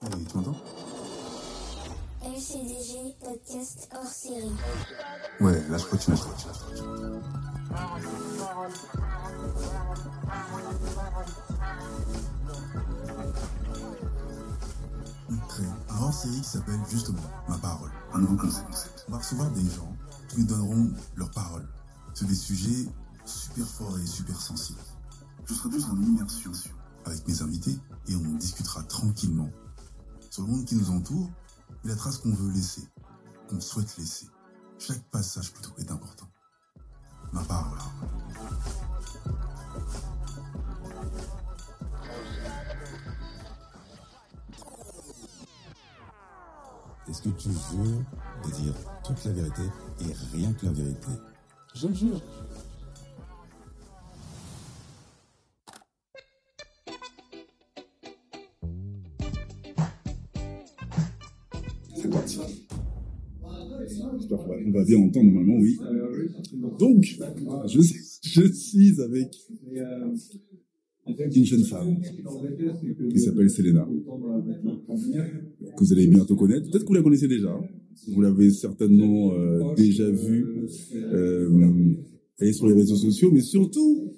Hey, tu m'entends LCDG podcast hors série. Ouais, là je crois que tu m'entends. On crée un hors-série qui s'appelle justement Ma parole. Un nouveau concept. On va recevoir des gens qui nous donneront leur parole sur des sujets super forts et super sensibles. Je serai juste en immersion avec mes invités et on discutera tranquillement sur le monde qui nous entoure et la trace qu'on veut laisser, qu'on souhaite laisser. Chaque passage plutôt est important. Ma parole. Est-ce que tu jures de dire toute la vérité et rien que la vérité? Je le jure. On va bien entendre normalement, oui. Donc, je, suis avec une jeune femme qui s'appelle Selena, que vous allez bientôt connaître. Peut-être que vous la connaissez déjà. Vous l'avez certainement euh, déjà vue. Euh, est sur les réseaux sociaux, mais surtout,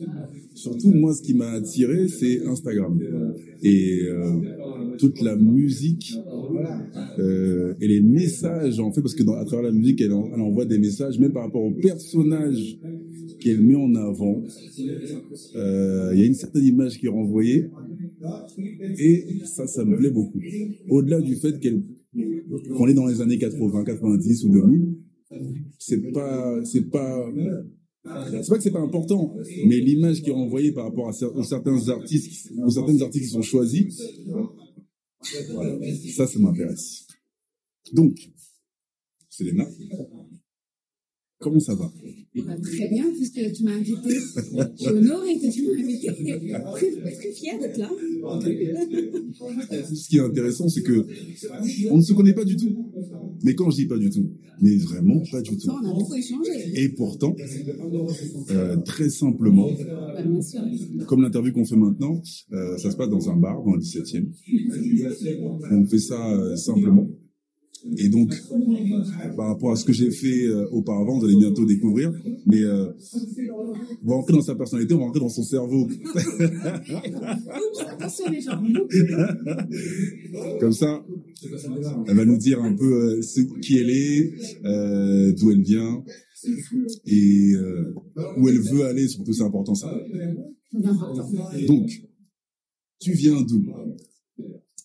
surtout moi, ce qui m'a attiré, c'est Instagram et euh, toute la musique euh, et les messages en fait, parce que à travers la musique, elle, en- elle envoie des messages, même par rapport au personnage qu'elle met en avant. Euh, Il y a une certaine image qui est renvoyée, et ça, ça me plaît beaucoup. Au-delà du fait qu'elle qu'on est dans les années 80, 90 ou 2000, c'est pas, c'est pas, c'est pas que c'est pas important, mais l'image qui est renvoyée par rapport à certains artistes, artistes qui sont choisis, ça, ça m'intéresse. Donc, Selena, comment ça va Bah, très bien, puisque tu m'as invité. Je suis honorée que tu m'as invité. Très, très fière d'être là. Ce qui est intéressant, c'est que on ne se connaît pas du tout. Mais quand je dis pas du tout, mais vraiment pas du tout. On a beaucoup échangé. Et pourtant, euh, très simplement, Bah, bien sûr. comme l'interview qu'on fait maintenant, euh, ça se passe dans un bar dans le 17e. On fait ça euh, simplement. Et donc, par rapport à ce que j'ai fait euh, auparavant, vous allez bientôt découvrir. Mais euh, on va rentrer dans sa personnalité, on va rentrer dans son cerveau. Comme ça, elle va nous dire un peu euh, ce- qui elle est, euh, d'où elle vient et euh, où elle veut aller. Surtout, c'est important ça. Donc, tu viens d'où?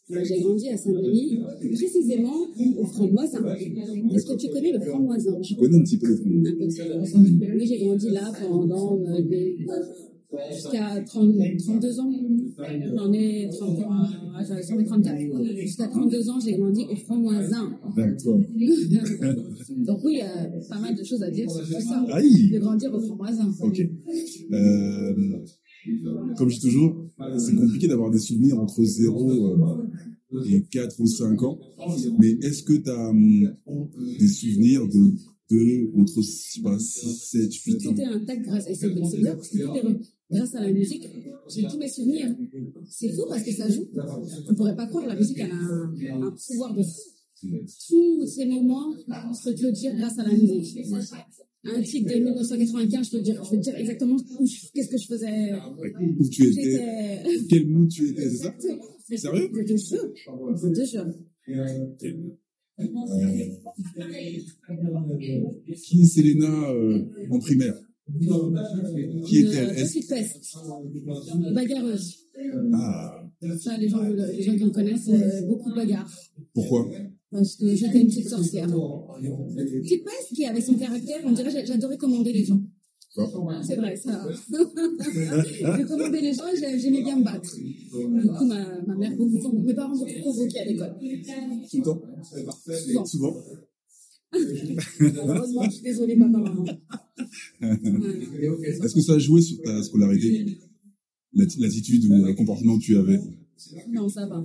J'ai grandi à Saint-Denis, précisément au Framboisin. Est-ce que tu connais le Framboisin? Je connais un petit peu le peu. Oui, j'ai grandi là pendant euh, des- jusqu'à 30 32 ans. J'en ai 30 ah, j'en ai 34. Jusqu'à 32 ans, j'ai grandi au Framboisin. D'accord. Donc oui, il y a pas mal de choses à dire sur tout ça. Aïe De grandir au Framboisin. Ok. Euh, comme je dis toujours, c'est compliqué d'avoir des souvenirs entre 0 et 4 ou 5 ans. Mais est-ce que tu as des souvenirs de, de entre je sais pas, 6, 7, 8 ans C'était un tac grâce, et c'est c'est bien parce que tout est re- grâce à la musique, j'ai tous mes souvenirs. C'est fou parce que ça joue. On ne pourrait pas croire, la musique, elle a un, un pouvoir de fou. Tous ces moments, peux te le dire grâce à la musique. Un titre de 1995, je peux te dire, je peux te dire exactement qu'est-ce que je faisais. Où tu étais. Quel mood tu étais, c'est ça. Sérieux Je te jure. Je te jure. Qui est Selena euh, en primaire? Qui est-elle? Est-ce- suis peste. Bagarreuse. Ah, Ça, les gens, les gens qui me connaissent, euh, beaucoup de bagarres. pourquoi? J'étais une petite sorcière. Petite peste qui avait son caractère, on dirait que j'adorais commander les gens. C'est vrai, ça. je commandais les gens et j'ai- j'aimais bien me battre. Du coup, ma, ma mère, beaucoup, mes parents beaucoup provoqués à l'école. Tout le temps Souvent. Souvent Heureusement, je suis désolée, papa, maman. Est-ce que ça a joué sur ta scolarité? L'atti- L'attitude ou le comportement que tu avais? Non, ça va.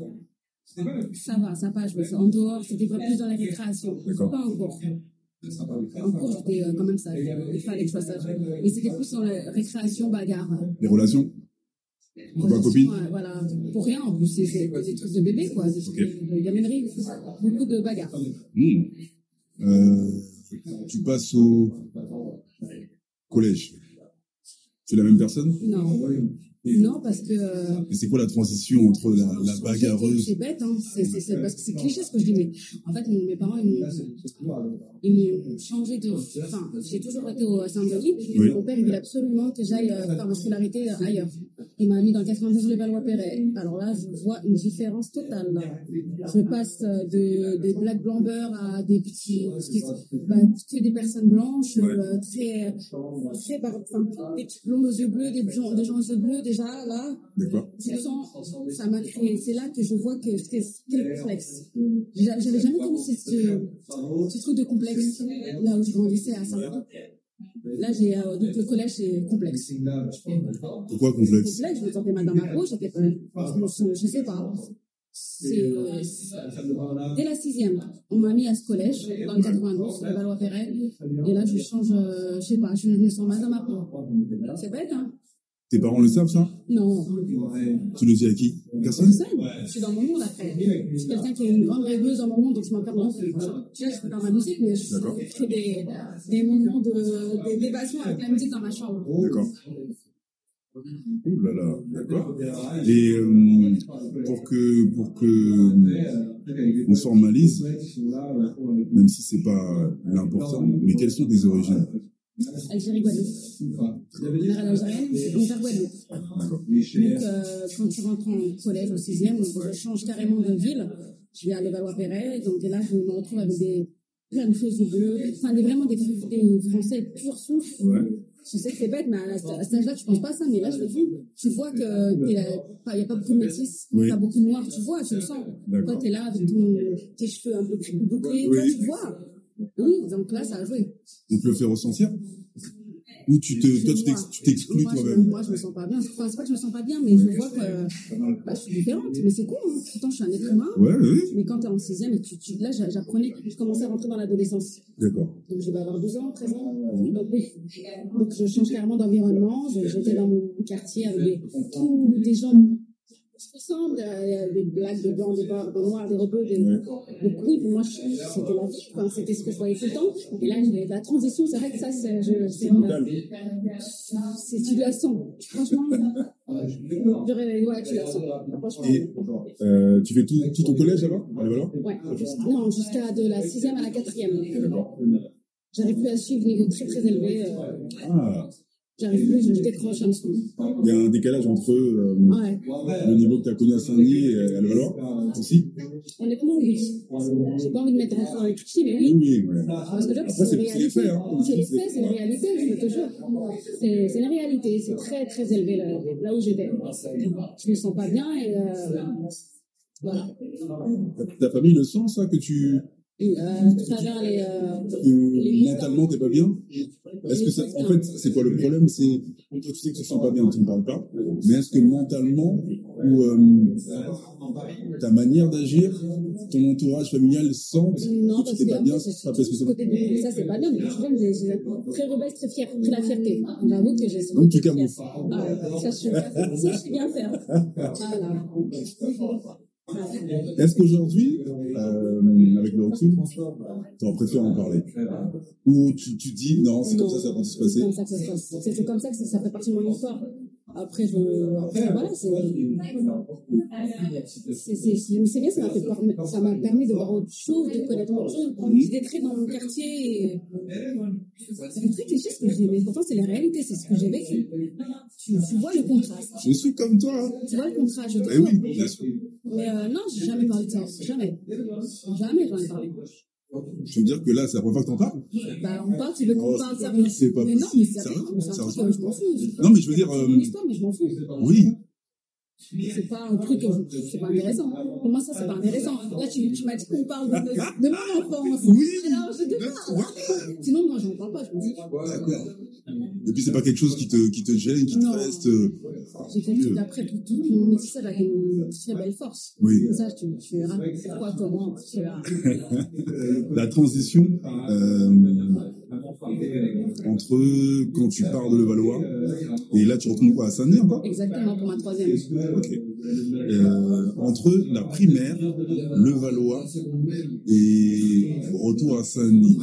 Ça va, ça va. Je me en dehors, c'était pas plus dans la récréation. Pas en cours. En cours, j'étais euh, quand même sage. Il fallait que je sois sage. Mais c'était plus dans la récréation bagarre. Les relations Copain, copine Voilà, pour rien, en plus, c'est des trucs de bébé, quoi, des trucs de, de gaminerie, beaucoup de bagarres. Hmm. Euh, tu passes au collège. Tu es la même personne? Non. Non, parce que. euh, c'est quoi la transition entre la, la C'est bagarreuse bête, hein. c'est c'est- c'est parce que c'est cliché ce que je dis, mais en fait, mes parents, ils m'ont- ils m'ont changé de. Enfin, j'ai toujours été au Saint-Denis. Oui. Mon père, il voulait absolument que j'aille euh, faire ma scolarité euh, ailleurs. Il m'a mis dans le 92 le Valois-Perret. Alors là, je vois une différence totale. là. Je passe euh, de, des black blanc beurre à des petits. Bah, que des personnes blanches, euh, très. très bar- enfin, des petits blonds aux yeux bleus, des, gens, des gens aux yeux bleus, déjà, là. D'accord. Ça m'a créé. C'est là que je vois que quel complexe. J'a- J'avais jamais connu ce, ce, truc de complexe là où je grandissais à saint Là, j'ai euh, donc le collège c'est complexe. Pourquoi complexe? Complexe, je me sentais mal dans ma peau, j'étais pas, je, je, sais pas. C'est dès la sixième, on m'a mis à ce collège dans le 92, le Valois-Perret, et là je change, euh, je sais pas, je me sens mal dans ma peau. C'est bête, hein? Tes parents le savent, ça? Non, Tu le dis à qui? Personne? Personne. Je suis dans mon monde après. Je suis quelqu'un qui est une grande rêveuse dans mon monde, donc je m'en perds Tu vois, je suis dans ma musique, mais je fais des, des moments de, d'évasion avec la musique dans ma chambre. D'accord. Ouh là là, d'accord. Et euh, pour que pour que on se formalise, même si c'est pas l'important, mais quelles sont tes origines? Algérie, Guadeloupe. Ma mère elle est algérienne, mon père Guadeloupe. D'accord. Donc, euh, quand tu rentres en collège au sixième, je change carrément de ville. Je vais à Levallois-Perret, donc et là, je me retrouve avec des, plein de choses bleues, enfin, des, vraiment des, des Français pur souche. Ouais. Je sais que c'est bête, mais à, à cet âge-là, tu penses pas à ça, mais là, je le vis. Tu vois qu'il n'y a pas beaucoup de métis, Oui. pas beaucoup de noirs, tu vois, tu le sens. Toi, tu es là avec ton, tes cheveux un peu bouclés, Oui. toi, tu vois. Oui, donc là, ça a joué. On te le fait ressentir Ou tu te, toi, tu t'ex- tu t'exclus moi, je, toi-même moi, je me sens pas bien. Enfin, c'est pas que je me sens pas bien, mais je vois que bah, je suis différente. Mais c'est cool, hein. pourtant, je suis un être humain. Ouais, oui. Mais quand tu es en sixième, et tu, tu, là, j'a- j'apprenais, je commençais à rentrer dans l'adolescence. D'accord. Donc, je vais avoir 12 ans, 13 ans. Donc. Donc, je change carrément d'environnement. J'étais dans mon quartier avec des, tous des gens se ressemblent, euh, des blagues de blancs, des barres, des noirs, des rebeux. Des... Pour moi, c'était la vie. Enfin, c'était ce que je voyais tout le temps. Et là, la transition, c'est vrai que ça, c'est tu la sens. Franchement, ouais, tu la sens. Franchement. Et euh, tu fais tout, tout ton collège voilà. Ouais, non, jusqu'à de la sixième à la quatrième. D'accord. J'arrive plus à suivre niveau très très élevé. euh, Ah, J'arrive plus, je décroche un dessous. il y a un décalage entre euh, Ouais. le niveau que tu as connu à Saint-Denis et à Levallois aussi Honnêtement, oui. J'ai pas envie de mettre en un cliché, mais oui. Oui, oui. ouais. Parce que là, c'est une c'est les faits. Hein. C'est les faits, c'est une réalité, je te jure. C'est c'est une réalité, c'est très très élevé là, là où j'étais. Je me sens pas bien et euh, voilà. Ta, ta famille le sent, ça, que tu. Euh, à travers les. euh, mentalement, t'es pas bien? Est-ce que ça. En fait, c'est quoi le problème? C'est. Toi, tu sais que tu te sens pas bien, tu ne parles pas. Mais est-ce que mentalement, ou euh, ta manière d'agir, ton entourage familial sent Non, que tu t'es pas bien Ça, ça. c'est pas bien, mais je j'ai j'ai très rebelle, très fière, très la fierté. J'avoue que j'ai Donc, tu camoufles. Ah, ça, je suis bien faire. Voilà. Est-ce qu'aujourd'hui, euh, avec le recul, tu en préfères en parler Ou tu, tu dis non, c'est comme ça, ça va se passer C'est comme ça que que ça fait partie de mon histoire. Après, je, après voilà, c'est, c'est, bien, ça m'a fait, ça m'a permis de voir autre chose, de connaître autre chose. J'étais très dans mon quartier et, c'est très cliché ce que j'ai, mais pourtant c'est la réalité, c'est ce que j'ai vécu. Tu, tu vois le contraste. Je suis comme toi. hein. Tu vois le contraste, je Eh oui, bien sûr. Mais euh, non, j'ai jamais parlé de ça. Jamais. Jamais j'en ai parlé. Je veux dire que là, c'est la première fois que t'en parles Bah, on parle, tu veux qu'on parle c'est ça pas- c'est pas Mais non, mais c'est Sérieux je m'en fous. Non, mais je veux dire, C'est euh, mon histoire, mais je m'en fous. Oui. C'est pas un truc, je- c'est pas intéressant. Pour moi, ça, c'est pas intéressant. Là, tu, tu m'as dit qu'on parle de, de mon enfance. Oui. Alors, je te parle. Sinon, moi, j'en parle pas, je me dis. D'accord. Et puis, c'est pas quelque chose qui te, qui te gêne, qui te Non. reste. euh, J'ai compris qu'après, tout, tout mon métissage avec une très belle force. Oui. Ça, tu, tu verras pourquoi, comment, tu verras. La transition euh, entre quand tu pars de Levallois et là tu retournes quoi à Saint-Denis encore? Exactement pour ma troisième. Ok. Euh, entre la primaire, Levallois et retour à Saint-Denis.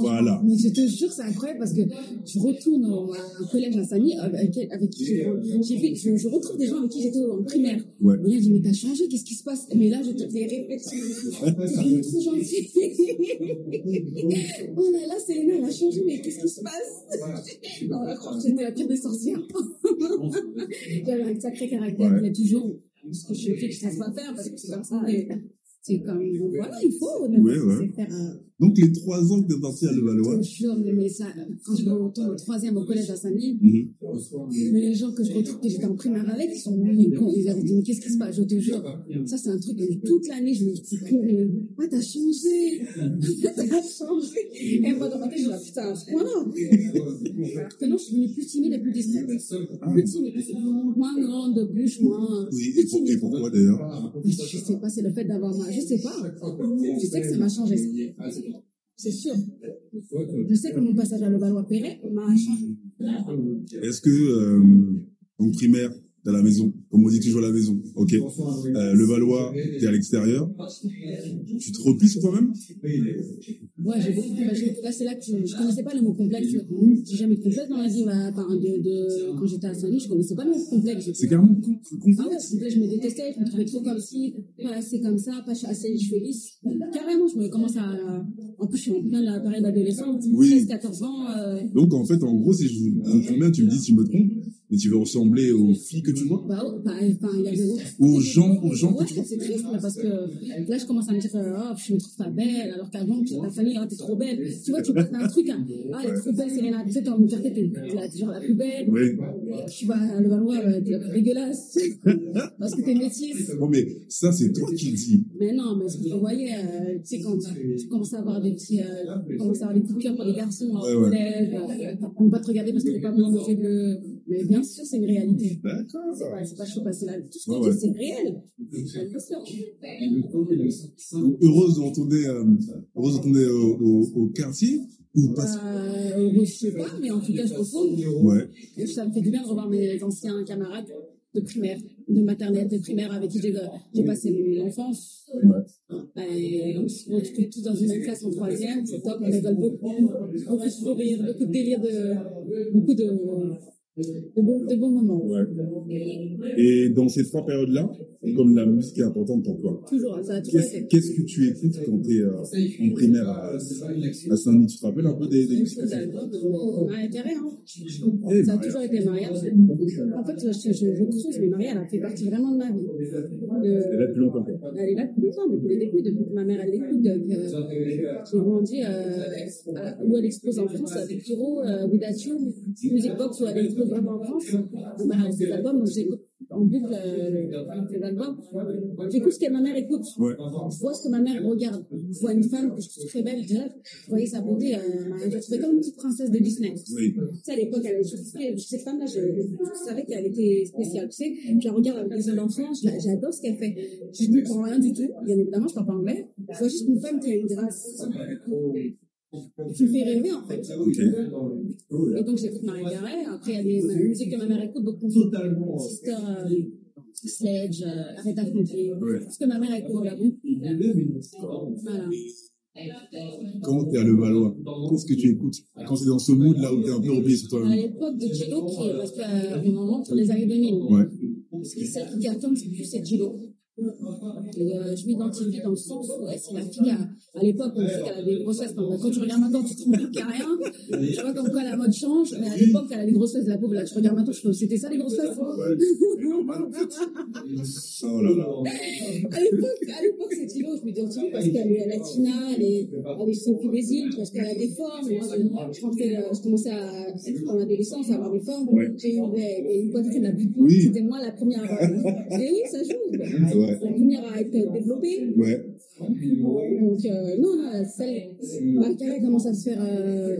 Voilà. Mais je te jure, c'est incroyable parce que je retourne au- un collège à Samy avec, avec qui j'ai fait, je, je retrouve des gens avec qui j'étais en primaire. Ouais. Et là, je dis, mais t'as changé, qu'est-ce qui se passe? Mais là, je te fais réflexions. T'es trop gentil. oh là là, Céline, elle a changé, mais qu'est-ce qui se passe? On va croire que j'étais la pire des sorcières. J'avais un sacré caractère, Ouais. il y a toujours ce que je fais que je ne sais pas faire parce que c'est comme ça. C'est comme, voilà, il faut. Ouais, ouais. faire, euh, Donc les trois ans que tu es parti à Levallois. je jure, mais, ça, quand je me retourne au troisième au collège à Saint-Denis, Mhm. mais les gens que je retrouve, que j'étais en primaire avec, ils sont venus, con, ils avaient dit, mais qu'est-ce qui se passe? Je te jure, ça c'est un truc que toute l'année, je me dis, ouais, t'as changé, t'as changé. Et moi, dans ma tête, je dis, putain, à ce point-là. Alors que non, je suis devenue plus timide et plus discrète. Plus timide, moins grande de bouche, moins. Oui, plus et, pourquoi d'ailleurs? Je sais pas, c'est le fait d'avoir ma. Je sais pas. Je sais que ça m'a changé. C'est sûr. Je sais que mon passage à Levallois-Perret m'a changé. Est-ce que euh, donc primaire, t'es à la maison, comme on dit toujours à la maison, ok. Euh, le Valois, t'es à l'extérieur. Tu te replies sur toi-même? Ouais, j'ai beaucoup de Là, c'est là que je, je connaissais pas le mot complexe. J'ai jamais de complexe dans la vie. bah, enfin, de, de, quand j'étais à Saint-Denis, je connaissais pas le mot complexe. C'est carrément con- Ah ouais, complexe. je me détestais, je me trouvais trop comme si, pas assez comme ça, pas assez les cheveux lisses. Carrément, je me commence à. En plus, je suis en plein la période adolescente, Oui. 13-14 ans. euh, Donc en fait, en gros, si je comprends bien, tu me dis si je me trompe, mais tu veux ressembler aux filles que tu vois, bah, bah, il y a des autres. aux gens, aux gens que Ouais, tu vois. c'est triste, là, parce que là, je commence à me dire, euh, oh, je me trouve pas belle, alors qu'avant, ta famille, oh, t'es trop belle. Tu vois, tu passes un truc, hein. ah, elle est trop belle, Selena. Tu sais, mon quartier, t'es la- t'es genre la plus belle. Oui. Et tu vas à Levallois, euh, t'es la plus dégueulasse. parce que t'es métisse. Bon, mais ça, c'est toi qui le dis. Mais non, mais vous voyez, euh, tu sais, quand tu commences à avoir des petits, euh, tu commences à avoir des coups de cœur pour les garçons au collège, euh, on ne pas te regarder parce que t'es pas aux yeux bleus. Mais bien sûr, c'est une réalité. D'accord. C'est pas, c'est pas chaud passer là. Tout ce qu'on ouais. c'est réel. Heureuse de retourner, euh, heureuse de retourner au, au, au quartier ou pas Euh, je sais pas, mais en tout cas, je retourne. Ouais. Et ça me fait du bien de revoir mes anciens camarades de primaire, de maternelle, de primaire avec qui j'ai j'ai passé mon enfance. Et on se retrouve tous dans une classe en troisième, c'est top, on rigole beaucoup, beaucoup de sourires, beaucoup de délire, de, beaucoup de, de, bons, de bons moments. Ouais. Et dans ces trois périodes-là, comme la musique est importante pour toi, Toujours, ça a toujours qu'est-ce été. qu'est-ce que tu écoutes quand tu es en primaire à, à Saint-Denis? Tu te rappelles un peu des, des musiques euh, Maria Carré, hein. Eh, Ça a Maria. toujours été Maria. En fait, je, je, je creuse, mais Maria, elle a fait partie vraiment de ma vie. Elle est là depuis longtemps. Elle est là depuis longtemps, depuis les débuts, depuis que ma mère elle l'écoute. Euh, j'ai grandi euh, où elle expose en France avec Kiro, euh, Without You, Music Box où elle expose vraiment en France. Ses albums, j'écoute en boucle euh, les albums. J'écoute ce que ma mère écoute. Ouais. Je vois ce que ma mère regarde. Je vois une femme que je trouve très belle, je voyais sa beauté, euh, je trouvais comme une petite princesse de Disney. Oui. Tu sais, à l'époque, cette femme-là, je, je savais qu'elle était spéciale. Tu sais, je la regarde avec les yeux d'enfant, j'adore ce qu'elle fait. Je ne comprends rien du tout. Bien évidemment, je ne parle pas anglais. Je vois juste une femme qui a une grâce. Qui me fait rêver, en fait. Ok. Et donc, j'écoute Marie Carré. Après, il y a des ma- musiques que ma mère écoute, beaucoup. Sister euh, Sledge, euh, Aretha Franklin. Ouais. Ce que ma mère écoute là-bas. Voilà. Quand tu es à Levallois, qu'est-ce que tu écoutes? Quand tu es dans ce mood-là où tu es un peu replié sur À toi-même l'époque de Gilo, qui est, parce qu'on entre les années 2000. Ouais. Ce qui, celle qui cartonne, c'est plus c'est Gilo. Et euh, je m'identifie dans le sens où ouais, c'est la fille à, à l'époque, on sait qu'elle a des grossesses. Quand, quand tu regardes maintenant, tu te rends compte qu'il n'y a rien. Tu vois comme quoi la mode change. Mais à l'époque, elle a des grosses fesses, la pauvre. Là, tu regardes maintenant, tu fais, c'était ça les grosses fesses Oh là là. À l'époque, à l'époque, c'est Gilo. Je m'identifie parce qu'elle est latina, elle est, elle est Sophie des îles, parce qu'elle a des formes. Moi, je, je, euh, je commençais à être en adolescence, à avoir des formes. J'ai eu une poitrine la plus. C'était moi la première. Et oui, ça joue. La première à être développée. Ouais. Donc, euh, non, là, celle, carrière commence à se faire, euh,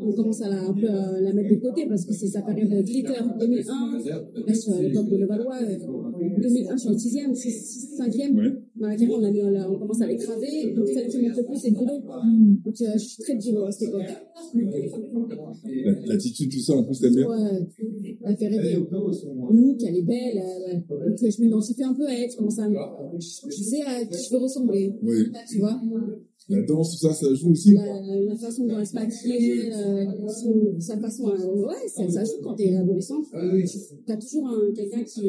on commence à la, un peu à la mettre de côté parce que c'est sa période de glitter 2001, là, sur l'époque de Levallois, euh, 2001 sur le 6e, 5e. Ouais. Dans la carrière, on, a mis, on, a- on commence à l'écraser. Donc, celle qui monte le plus, c'est Bruno. Donc, euh, je suis très divo à cette époque. La- L'attitude, tout ça, en plus, t'aimes bien Ouais, elle fait rêver. Look, elle est belle. elle- elle- donc, je m'identifie un peu à elle. Je commence à. Je, je sais à qui je veux ressembler. Oui. Tu vois? La danse, tout ça, ça joue aussi la, la façon dont elle se maquille, euh, sa façon. à- ouais, ça, ça joue quand t'es adolescente. T'as toujours un, quelqu'un qui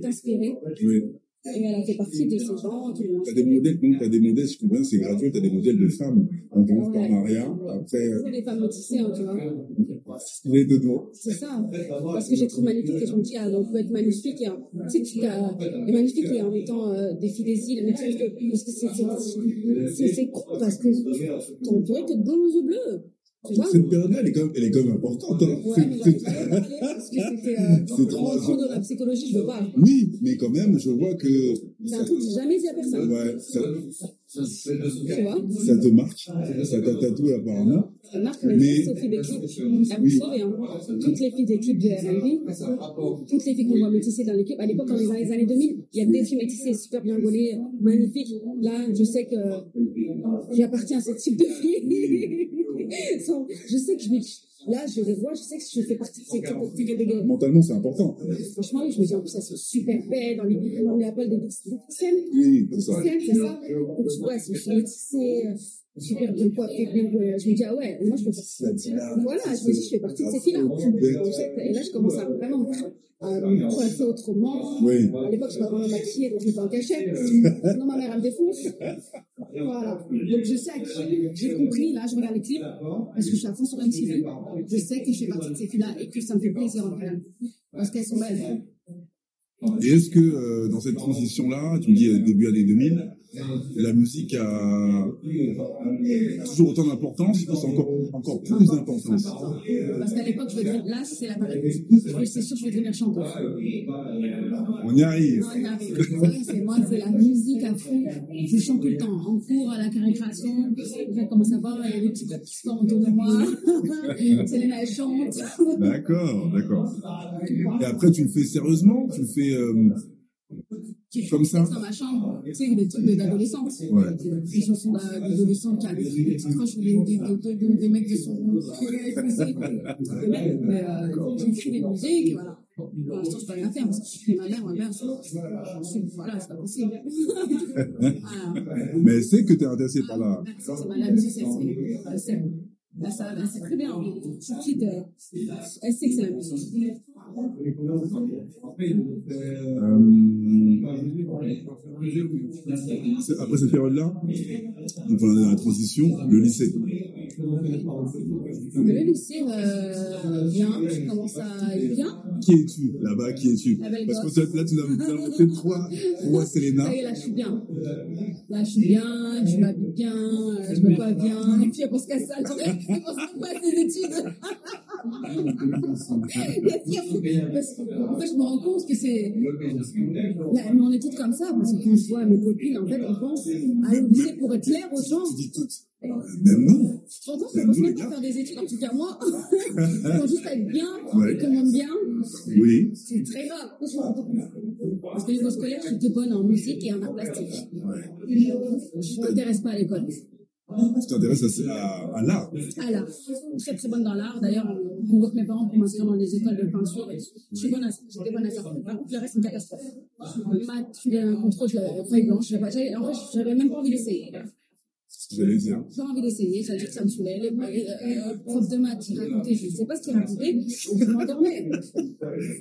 t'inspire. Oui. Et elle a fait partie de ces gens qui T'as des modèles, donc t'as des modèles, je comprends bien, c'est gradué, t'as des modèles de femmes. On commence par Ouais. Maria, après, euh, C'est des femmes métissées, hein, tu vois. les deux doigts. C'est ça. Parce que j'ai trouvé magnifique et je me dis, ah, on peut être magnifique et, tu sais, tu et magnifique et en étant euh, des filles des îles. Mais tu sais parce que c'est, c'est, c'est, c'est con parce que t'es entouré que de beaux yeux bleus. Vois? Cette période-là, elle est quand même, elle est quand même importante. Hein. Ouais, C'est- euh, trop- en trop de la psychologie, je veux pas. Oui, mais quand même, je vois que C'est un truc que j'ai jamais dit à personne. ouais, ça, Tu vois? ça te marque, ça t'a tatoué apparemment. Ça marque, Mais- mais Sophie d'équipe, elle me hein. Toutes les filles d'équipe de RB, toutes les filles qu'on voit métissées dans l'équipe, à l'époque, dans les années 2000, il y a des filles métissées super bien gaulées, magnifiques. Là, je sais que j'appartiens à ce type de filles. Je sais que je vais, là, je les vois, je sais que je fais partie de ces de de gars. Mentalement, c'est important. Franchement, je me dis, en plus, elles sont super belles, dans les, on les appelle des scènes. Oui, c'est ça. C'est ça. Donc, tu vois, elles sont métissées, euh, super bien coiffées. Je me dis, ah ouais, moi, je fais partie voilà, je me dis, je fais partie de ces filles-là. Et là, je commence à vraiment me coiffer autrement. Oui. À l'époque, je ne pas vraiment maquillée, donc je n'étais pas en cachette. Sinon, ma mère, elle me défonce. Voilà. Donc, je sais à qui j'ai compris. Là, je regarde les clips parce que je suis à fond sur MTV. Je sais que je fais partie de ces filles-là et que ça me fait plaisir en fait. Parce qu'elles sont belles. Et est-ce que euh, dans cette transition-là, tu me dis euh, début années 2000, la musique a toujours autant d'importance c'est encore, encore plus d'importance Parce qu'à l'époque, je vais devenir, là, c'est la. Je- C'est sûr, je vais devenir chanteuse. On y arrive. Moi, il arrive. C'est moi, c'est la musique à fond. Je chante tout le temps. En cours, à la récréation. Je commence à voir, il y a des petits qui se autour de moi. Selena, elle chante. D'accord, d'accord. Et après, tu le fais sérieusement? Tu le fais euh, comme ça Dans ma chambre, tu sais, des trucs de- d'adolescente. Ouais. Des chansons d'a- d'adolescente qui avaient des des, des, des, des, mecs de son. Mais euh, j'écris des musiques, et voilà. Pour l'instant, je peux rien faire parce que je fais ma mère, ma mère, je suis- voilà, c'est pas possible. voilà. Mais sait que tu es intéressé par la. Ça, c'est ma la musique, c'est- c'est- c'est- Là, ça, là, c'est très bien. Petite, euh, elle sait que c'est la musique. Euh, c'est- après cette période-là, donc on est dans la transition, le lycée. Le lycée, euh, bien, je commence à bien. Qui es-tu là-bas Qui es-tu Parce que là, tu nous as tu nous as montré trois, trois Selena. Ça y est, là, je suis bien. Là, je suis bien, je m'habille bien, euh, je me coiffe bien. Et puis, elle pense qu'à ça, tu vois. Elle pense pas à ses études. Parce qu'en fait, je me rends compte que c'est. Là, mais on est toutes comme ça, parce que quand je vois mes copines, en fait, on pense à lycée pour être clair aux gens. Tu dis toutes. Même nous. J'entends qu'on ne pas faire des études, en tout cas moi. Il faut juste être bien, Ouais. aime bien. Oui. C'est très grave. Parce que niveau scolaire, je suis bonne en musique et en art plastique. Je ne m'intéresse pas à l'école. Tu t'intéresses à, à, l'art. À l'art. Très très bonne dans l'art. D'ailleurs, on convoque mes parents pour m'inscrire dans des écoles de peinture. Je suis bonne à ça. J'étais bonne à ça. Par le reste, c'est une catastrophe. Maths, je un contrôle, je l'avais blanche. J'avais- En fait, j'avais même pas envie d'essayer. J'allais dire. J'ai envie d'essayer, ça dit que ça me saoulait. Les euh, profs de maths, ils racontaient, je ne sais pas ce qu'ils racontaient, je m'endormais.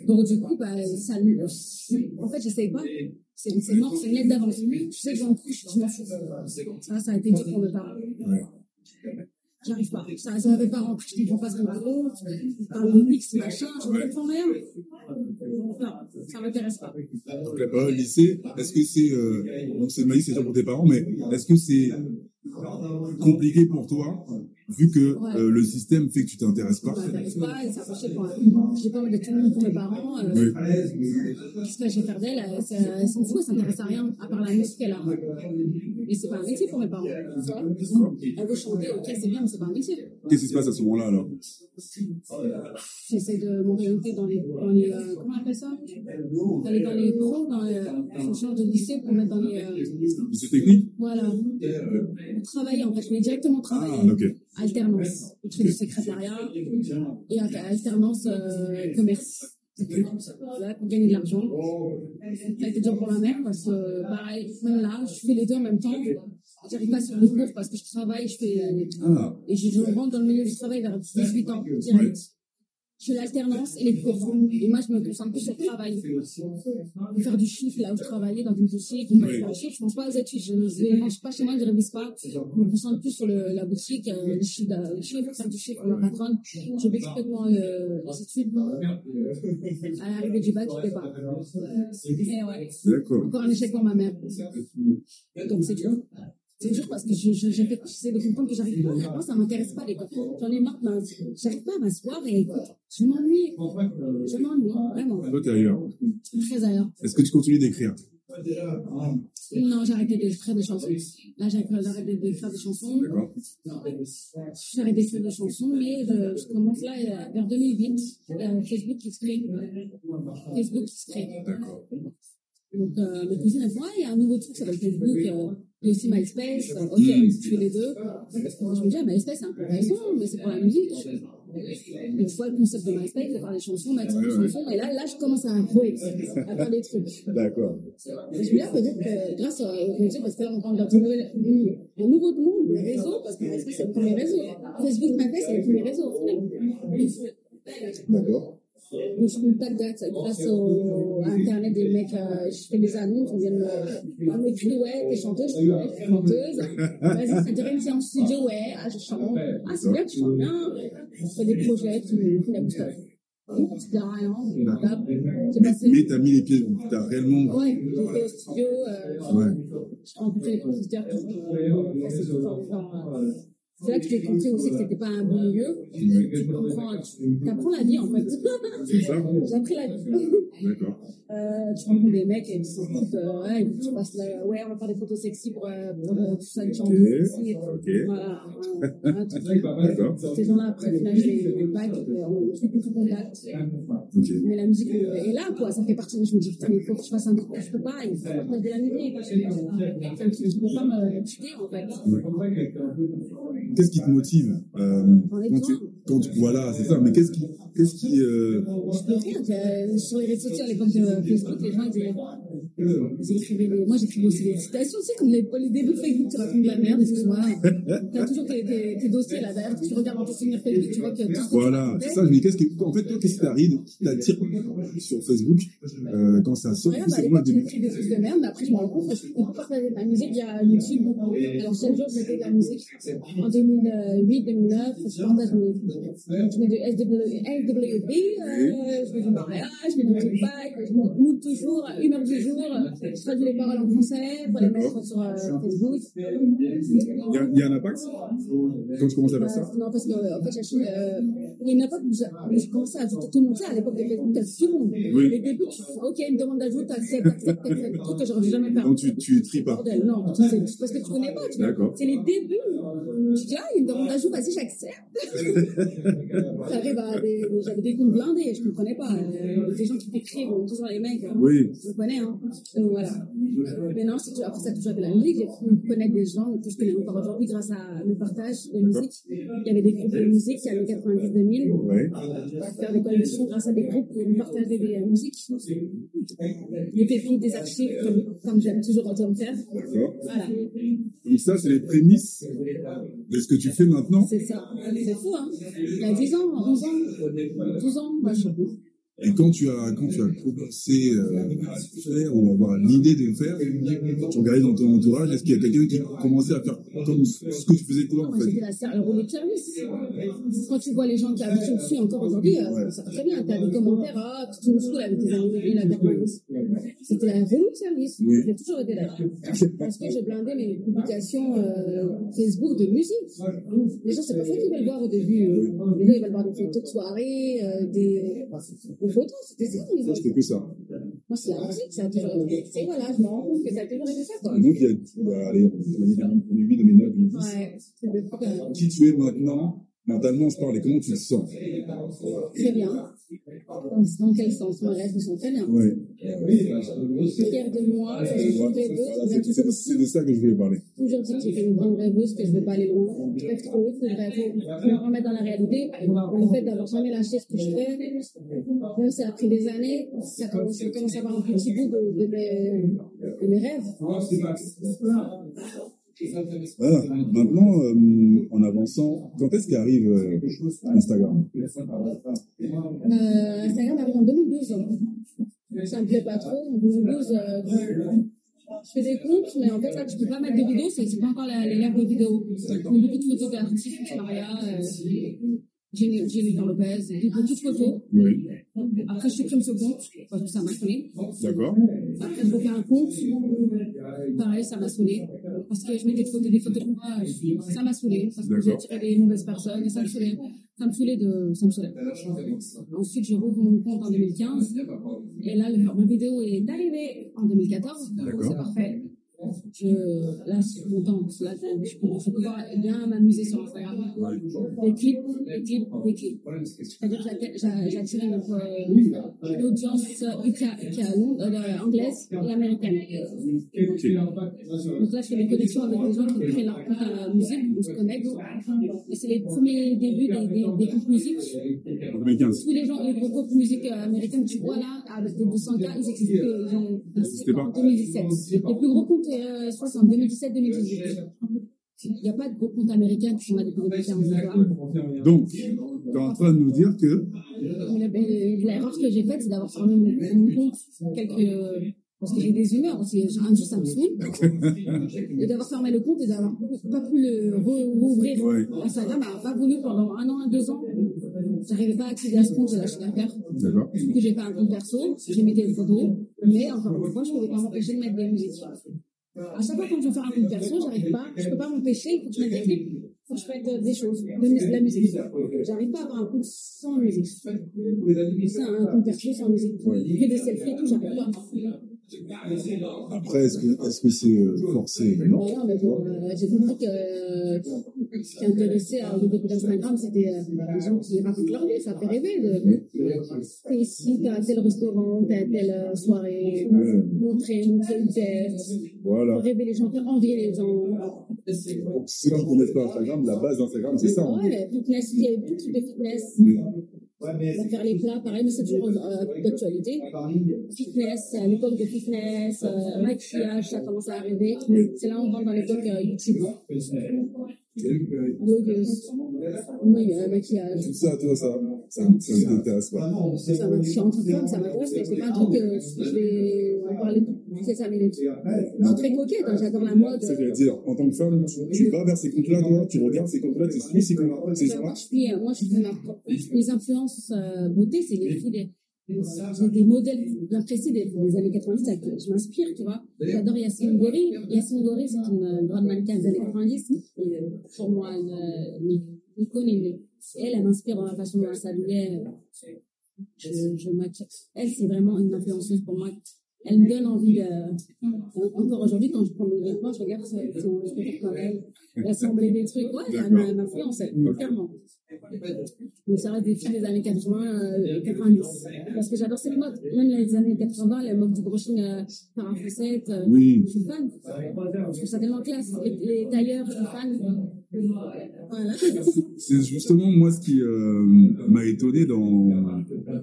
Donc, du coup, bah, ça, en fait, j'essaye pas. C'est mort, c'est une lettre d'avance. Je sais que j'en couche, je m'en fous. Ça, ça a été dur pour mes parents. Ouais. J'arrive pas. Ça, ça m'avait pas rempli, je comprends pas ce qu'on raconte. Ils parlent de mix, machin, je ne comprends rien. Non, ça m'intéresse pas. Donc période lycée, est-ce que c'est euh, donc c'est Maïs, c'est dur pour tes parents, mais est-ce que c'est compliqué pour toi vu que Ouais. euh, le système fait que tu t'intéresses pas. M'intéresse pas, et ça pour un. J'ai pas envie de tout le monde pour mes parents. Euh, Oui. Qu'est-ce que je vais faire d'elle Elle ça- elle s'en fout, elle s'intéresse à rien, à part la musique qu'elle a. Et c'est pas un métier pour mes parents. Elle veut chanter, ok, c'est bien, mais c'est pas un métier. Qu'est-ce qui se passe à ce moment-là alors? J'essaie de m'orienter dans les. Dans les euh, comment on appelle ça? D'aller dans les pros, dans les. Je change de lycée pour mettre dans les. C'est technique? voilà. Travailler, en fait. Je voulais directement travailler. Ah, ok. Alternance. Je fais du secrétariat et alter- alternance euh, commerce. Voilà, pour gagner de l'argent. Ça a été dur pour ma mère parce que, pareil, même là, je fais les deux en même temps. J'arrive pas sur les cours parce que je travaille, je fais, Ah, et je, je rentre dans le milieu du travail vers 18 ans, direct. Je fais l'alternance et les cours. Et moi, je me concentre plus sur le travail. Faire du chiffre là où je travaillais dans une boutique, on va Oui. faire du chiffre, je pense pas aux études. Je ne mange pas chez moi, je ne révise pas. Je me concentre plus sur le, la boutique, euh, les chiffres, de- les chiffres, faire du chiffre, ma patronne. Je vais complètement euh, les études. À l'arrivée du bac, je ne fais pas. Et ouais. Encore un échec pour ma mère. Donc c'est dur. C'est dur parce que je, je, j'essaie de comprendre que j'arrive pas. Moi, ça m'intéresse pas. J'en ai marre. ben, J'arrive pas à m'asseoir et écoute, je m'ennuie. Je m'ennuie, vraiment. Toi, t'es ailleurs. Très ailleurs. Est-ce que tu continues d'écrire? Non, j'ai arrêté d'écrire des chansons. Là, j'ai arrêté d'écrire des chansons. D'accord. J'ai arrêté d'écrire des chansons, mais je, je commence là euh, vers 2008. euh, Facebook qui se crée. Facebook qui se crée. D'accord. Donc, euh, mes cousines, elles font, il y a un nouveau truc, ça s'appelle Facebook. Euh, a aussi MySpace. Euh, ok, je fais les deux. Je me dis, ah, MySpace, c'est intéressant, mais c'est pour la musique. Une fois le concept de MySpace, c'est faire des chansons, mettre des chansons. Et là, là, je commence à réécrire, à faire des trucs. D'accord. Et je me dis, ah, peut-être que grâce me dis, parce que là, on parle d'un un nouveau monde, les réseaux, parce que MySpace, c'est le premier réseau. Facebook, MySpace, c'est le premier réseau, au final. D'accord. Je contacte grâce, grâce au, à Internet des mecs, euh, je fais des annonces, on vient me, on m'écrit, ouais, t'es chanteuse, je suis je chanteuse. Vas-y, ça dirait une séance studio, ouais, ah, je chante. Ah, c'est bien, tu chantes bien. Je fais des projets qui, qui n'aboutent pas. C'est rien. J'ai passé. Mais t'as mis les pieds, t'as réellement. Ouais, j'étais au studio, euh, Ouais. j'ai rencontré les compositeurs. tout. Ouais, c'est là que j'ai compris aussi que c'était pas un bon milieu. Tu comprends, tu apprends la vie en fait. C'est ça J'ai appris la vie. D'accord. Euh, tu rencontres des mecs et ils se disent, euh, ouais, tu passes là, ouais, on va faire des photos sexy pour, euh, pour euh, tout ça, une chambre sexy. Ok. Voilà. D'accord. Ces gens-là, après, au final, je les euh, on se coupe tout contact. Ok. Mais la musique euh, est là, quoi. Ça fait partie de Je me dis, putain, mais il faut que je fasse un truc. Je peux pas, il faut partager de la musique. Ne peut pas me tuer, en fait. Qu'est-ce qui te motive euh, quand tu. Quand tu- Voilà, c'est ça. Mais qu'est-ce qui. Qu'est-ce qui euh, Je peux rien. euh, Sur les réseaux sociaux à l'époque de Facebook, les gens ils disaient. Ils écrivaient des- Moi j'écrivais aussi des citations, tu sais, comme les, les débuts de Facebook, tu racontes de la merde, excuse-moi. T'as toujours tes, tes, tes dossiers là, tu regardes dans tes souvenirs Facebook, tu vois que tout que Voilà, c'est ça. Dis, qu'est-ce qui. En fait, toi, qu'est-ce qui t'arrive, qui t'attire sur Facebook euh, quand ça sort Ouais, bah, que moi, début- écris des trucs de merde, mais après, je me rends compte qu'on peut partager de la musique via YouTube. Alors, chaque jour, je mettais de la musique. En 2008, 2009, je partage mes. Je mets du SW, SWB, euh, je mets du mariage, je mets du Tupac, je toujours, une heure du jour, je traduis les paroles en français pour les mettre sur euh, Facebook. Il y, a, il y a un impact quand tu commences à faire ça Euh, non, parce que, en fait, euh, il y a une époque où j'ai commencé à ajouter tout le monde. Sais, à l'époque de Facebook, t'as tout le monde. Oui. Les débuts, tu fais, ok, une demande d'ajout, t'acceptes, t'acceptes, t'acceptes, truc que j'aurais jamais faire. Donc tu, tu tries pas. Non, c'est parce que tu connais pas, tu vois. D'accord. C'est les débuts. Tu dis, ah, il y a une demande d'ajout, vas-y, j'accepte. J'arrive à des, j'avais des comptes blindés, je comprenais pas. Euh, des gens qui t'écrivent, bon, toujours les mecs. hein. Oui. Je connais, hein. Donc voilà. Mais non, c'est- après, ça a toujours été la musique. J'ai pu connaître des gens que je connais encore aujourd'hui grâce à le partage de musique. Il y avait des groupes de musique, il y avait 90-2000. Ouais. Faire des connexions grâce à des groupes qui partageaient des euh, musiques. Des pépites, des archives, comme, comme j'aime toujours en train de faire. D'accord. Voilà. Donc ça, c'est les prémices de ce que tu fais maintenant. C'est ça. C'est fou, hein. Il y a 10 ans, 11 ans, 12 ans, moi, je Et quand tu as, quand tu as commencé euh, à le faire ou avoir l'idée de le faire, tu regardais dans ton entourage, est-ce qu'il y a quelqu'un qui commençait à faire comme ce que tu faisais toi en fait c'était la le rouleau de service. Quand tu vois les gens qui habitent dessus encore aujourd'hui, euh, ça va très bien. Tu as des commentaires, ah, tu te saoules avec tes amis la 90. C'était la rouleau de service. Oui. J'ai toujours été là. Parce que je blindais mes publications euh, Facebook de musique. Les gens, c'est pas ça qu'ils veulent voir au début. Les gens, ils veulent voir des photos de soirée, euh, des photos. C'était ça. veulent. C'était que ça. Moi, c'est la musique, ça a toujours été. Et voilà, je me rends compte que ça a toujours été ça. Quoi. Donc il y a, allez, on va dire 2008, 2009, 2010. Ouais, c'est euh, Qui tu es maintenant, mentalement, je parle, et comment tu te sens? Très bien. Dans, quel sens? Moi, là, je me sens très bien. Ouais. Fière de moi, je suis rêveuse. C'est- de ça que je voulais parler. toujours dit que j'étais une grande rêveuse, que je ne veux pas aller loin. Je rêve trop haut, je me remettre dans la réalité. Le fait d'avoir jamais lâché ce que je fais, même ça a pris des années, ça commence, à avoir un petit bout de mes rêves. Voilà. Maintenant, euh, en avançant, quand est-ce qu'arrive euh, Instagram? Euh, Instagram arrive en 2012. Ça me plaît pas trop. En 2012, euh, je fais des comptes, mais en fait, là, je peux pas mettre de vidéos, c'est pas encore l'ère des vidéos. Il y a beaucoup de photos d'artistes, Maria, euh, Jenny- Jennifer Lopez, des petites photos. Oui. Après, je supprime ce compte, parce que ça m'a saoulé. D'accord. Après, je refais un compte, pareil, ça m'a saoulé. Parce que je mettais des photos, des photos de moi, ça m'a saoulé. Parce que j'ai attiré des mauvaises personnes, et ça me saoulait. Ça me saoulait de, ça me saoulait. Ensuite, j'ai rouvert mon compte en 2015. Et là, le format vidéo est arrivé en 2014. Donc, D'accord. c'est parfait. Je, là, je suis contente. parce que Là, je peux peux pouvoir bien m'amuser sur Instagram. Des clips, des clips, des clips. C'est-à-dire que j'atta- j'a- j'attire une, euh, une audience euh, qui a, euh, anglaise et américaine. Donc là, je fais des connexions avec des gens qui créent leur propre musique, on se connecte. Et c'est les premiers débuts des, des, des groupes musique. En 2015. Tous les gens, les gros groupes musique euh, américains que tu vois là, avec des 200K, ils existent que- en 2017. Les plus gros comptes, euh, je en 2017-2018. Il n'y a pas de gros comptes américains qui sont là depuis 2015. tu vois. Donc, tu es en train de nous dire que le- L'erreur que j'ai faite, c'est d'avoir fermé mon, compte quelques. Parce que j'ai des humeurs aussi. J'ai Un jour, ça me saoule. Et d'avoir fermé le compte et d'avoir pas pu le rouvrir. Instagram n'a pas voulu pendant un an, deux ans. J'arrivais pas à accéder à ce compte, j'ai lâché l'affaire. Du coup, j'ai fait un compte perso, j'ai mis des photos, mais encore une fois, je ne pouvais pas m'empêcher de mettre des musiques. À chaque fois, quand je veux faire un compte perso, j'arrive pas, je peux pas m'empêcher, il faut que je mette des clips, il faut que je mette des choses, de, la musique. J'arrive pas à avoir un compte sans musique. C'est un compte perso sans musique. Que des selfies et tout, j'arrive pas. Après, est-ce que est-ce que c'est euh, forcé? Non. Mais bon, euh, j'ai compris que euh, ce qui intéressait au début d'Instagram, c'était euh, les gens qui racontent leur vie, ça fait rêver. De, t'es ici, t'es à tel restaurant, t'es à telle soirée, montrer, montrer une tête, Voilà. rêver les gens, faire envier les gens. Ceux qui ne connaissent pas Instagram, la base d'Instagram, c'est ça. hein. Ouais, fitness, il y a type de fitness. Oui. On va faire les plats, pareil, mais c'est toujours euh, d'actualité. Fitness, à l'époque de fitness, euh, maquillage, ça commence à arriver. C'est là où on rentre dans l'époque euh, YouTube. Blogueuse. Oui, euh, maquillage. Tout ça, toi, ça, ça, ça ne t'intéresse pas. Ça ça m'intéresse, mais c'est pas un truc que je vais en parler toutes ces 5 minutes. Je suis très coquette, hein, j'adore la mode. C'est-à-dire, en tant que femme, tu, vas vers ces comptes-là, toi, tu regardes ces comptes-là, tu suis ces comptes-là, c'est ça Moi, je suis, moi, je suis les influences euh, beauté, c'est les filles des, modèles bien précis des, des années 90 avec qui je m'inspire, tu vois. J'adore Yacine Gori. Yacine Gori, c'est une euh, grande mannequin des années 90. Et, euh, pour moi, une, icône. elle, elle m'inspire dans la façon dont elle s'habillait. Je, je m'attire. Elle, c'est vraiment une influenceuse pour moi. Elle me donne envie de. Encore aujourd'hui, quand je prends mes vêtements, je regarde, ça, je peux faire comme elle. Assembler des trucs. Ouais, elle m'a- elle, clairement. Mais ça reste des filles des années 80, euh, 90. Parce que j'adore cette mode. Même les années 80, la mode du brushing euh, par un facette. euh, Oui. Je suis fan. Je trouve ça tellement classe. Les, les tailleurs, je suis fan. Voilà. C'est justement moi ce qui euh, m'a étonné dans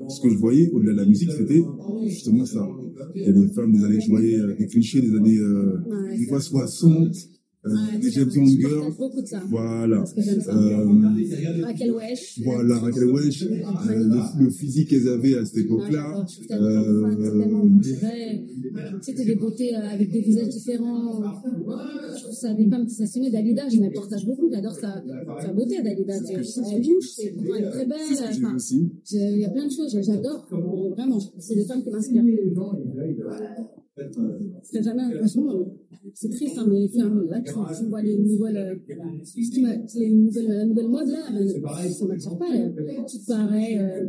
ce que je voyais au-delà de la musique, c'était justement ça. Il y a des femmes des années, je voyais euh, des clichés des années euh, Ouais, des fois 60, euh, Ouais, Girls. partage beaucoup de ça. Voilà. Parce que j'aime ça. Euh, Raquel Wesh. voilà, Raquel Wesh, euh, le, le physique qu'elles avaient à cette époque-là. Euh, naturel. C'était des beautés euh, avec des visages différents. Je trouve ça des femmes qui s'assumaient. Dalida, je me partage beaucoup. J'adore sa, sa beauté, Dalida. Elle bouge, c'est- elle est très belle. Enfin, Il y a plein de choses, j'adore. Vraiment, c'est des femmes qui m'inspirent. C'est jamais, franchement, euh, c'est triste, hein, mais enfin, là, tu, tu vois les nouvelles, euh, ce qui m'a- les nouvelles, la nouvelle mode, là, euh, ça m'attire pas, là. Tout pareil, euh,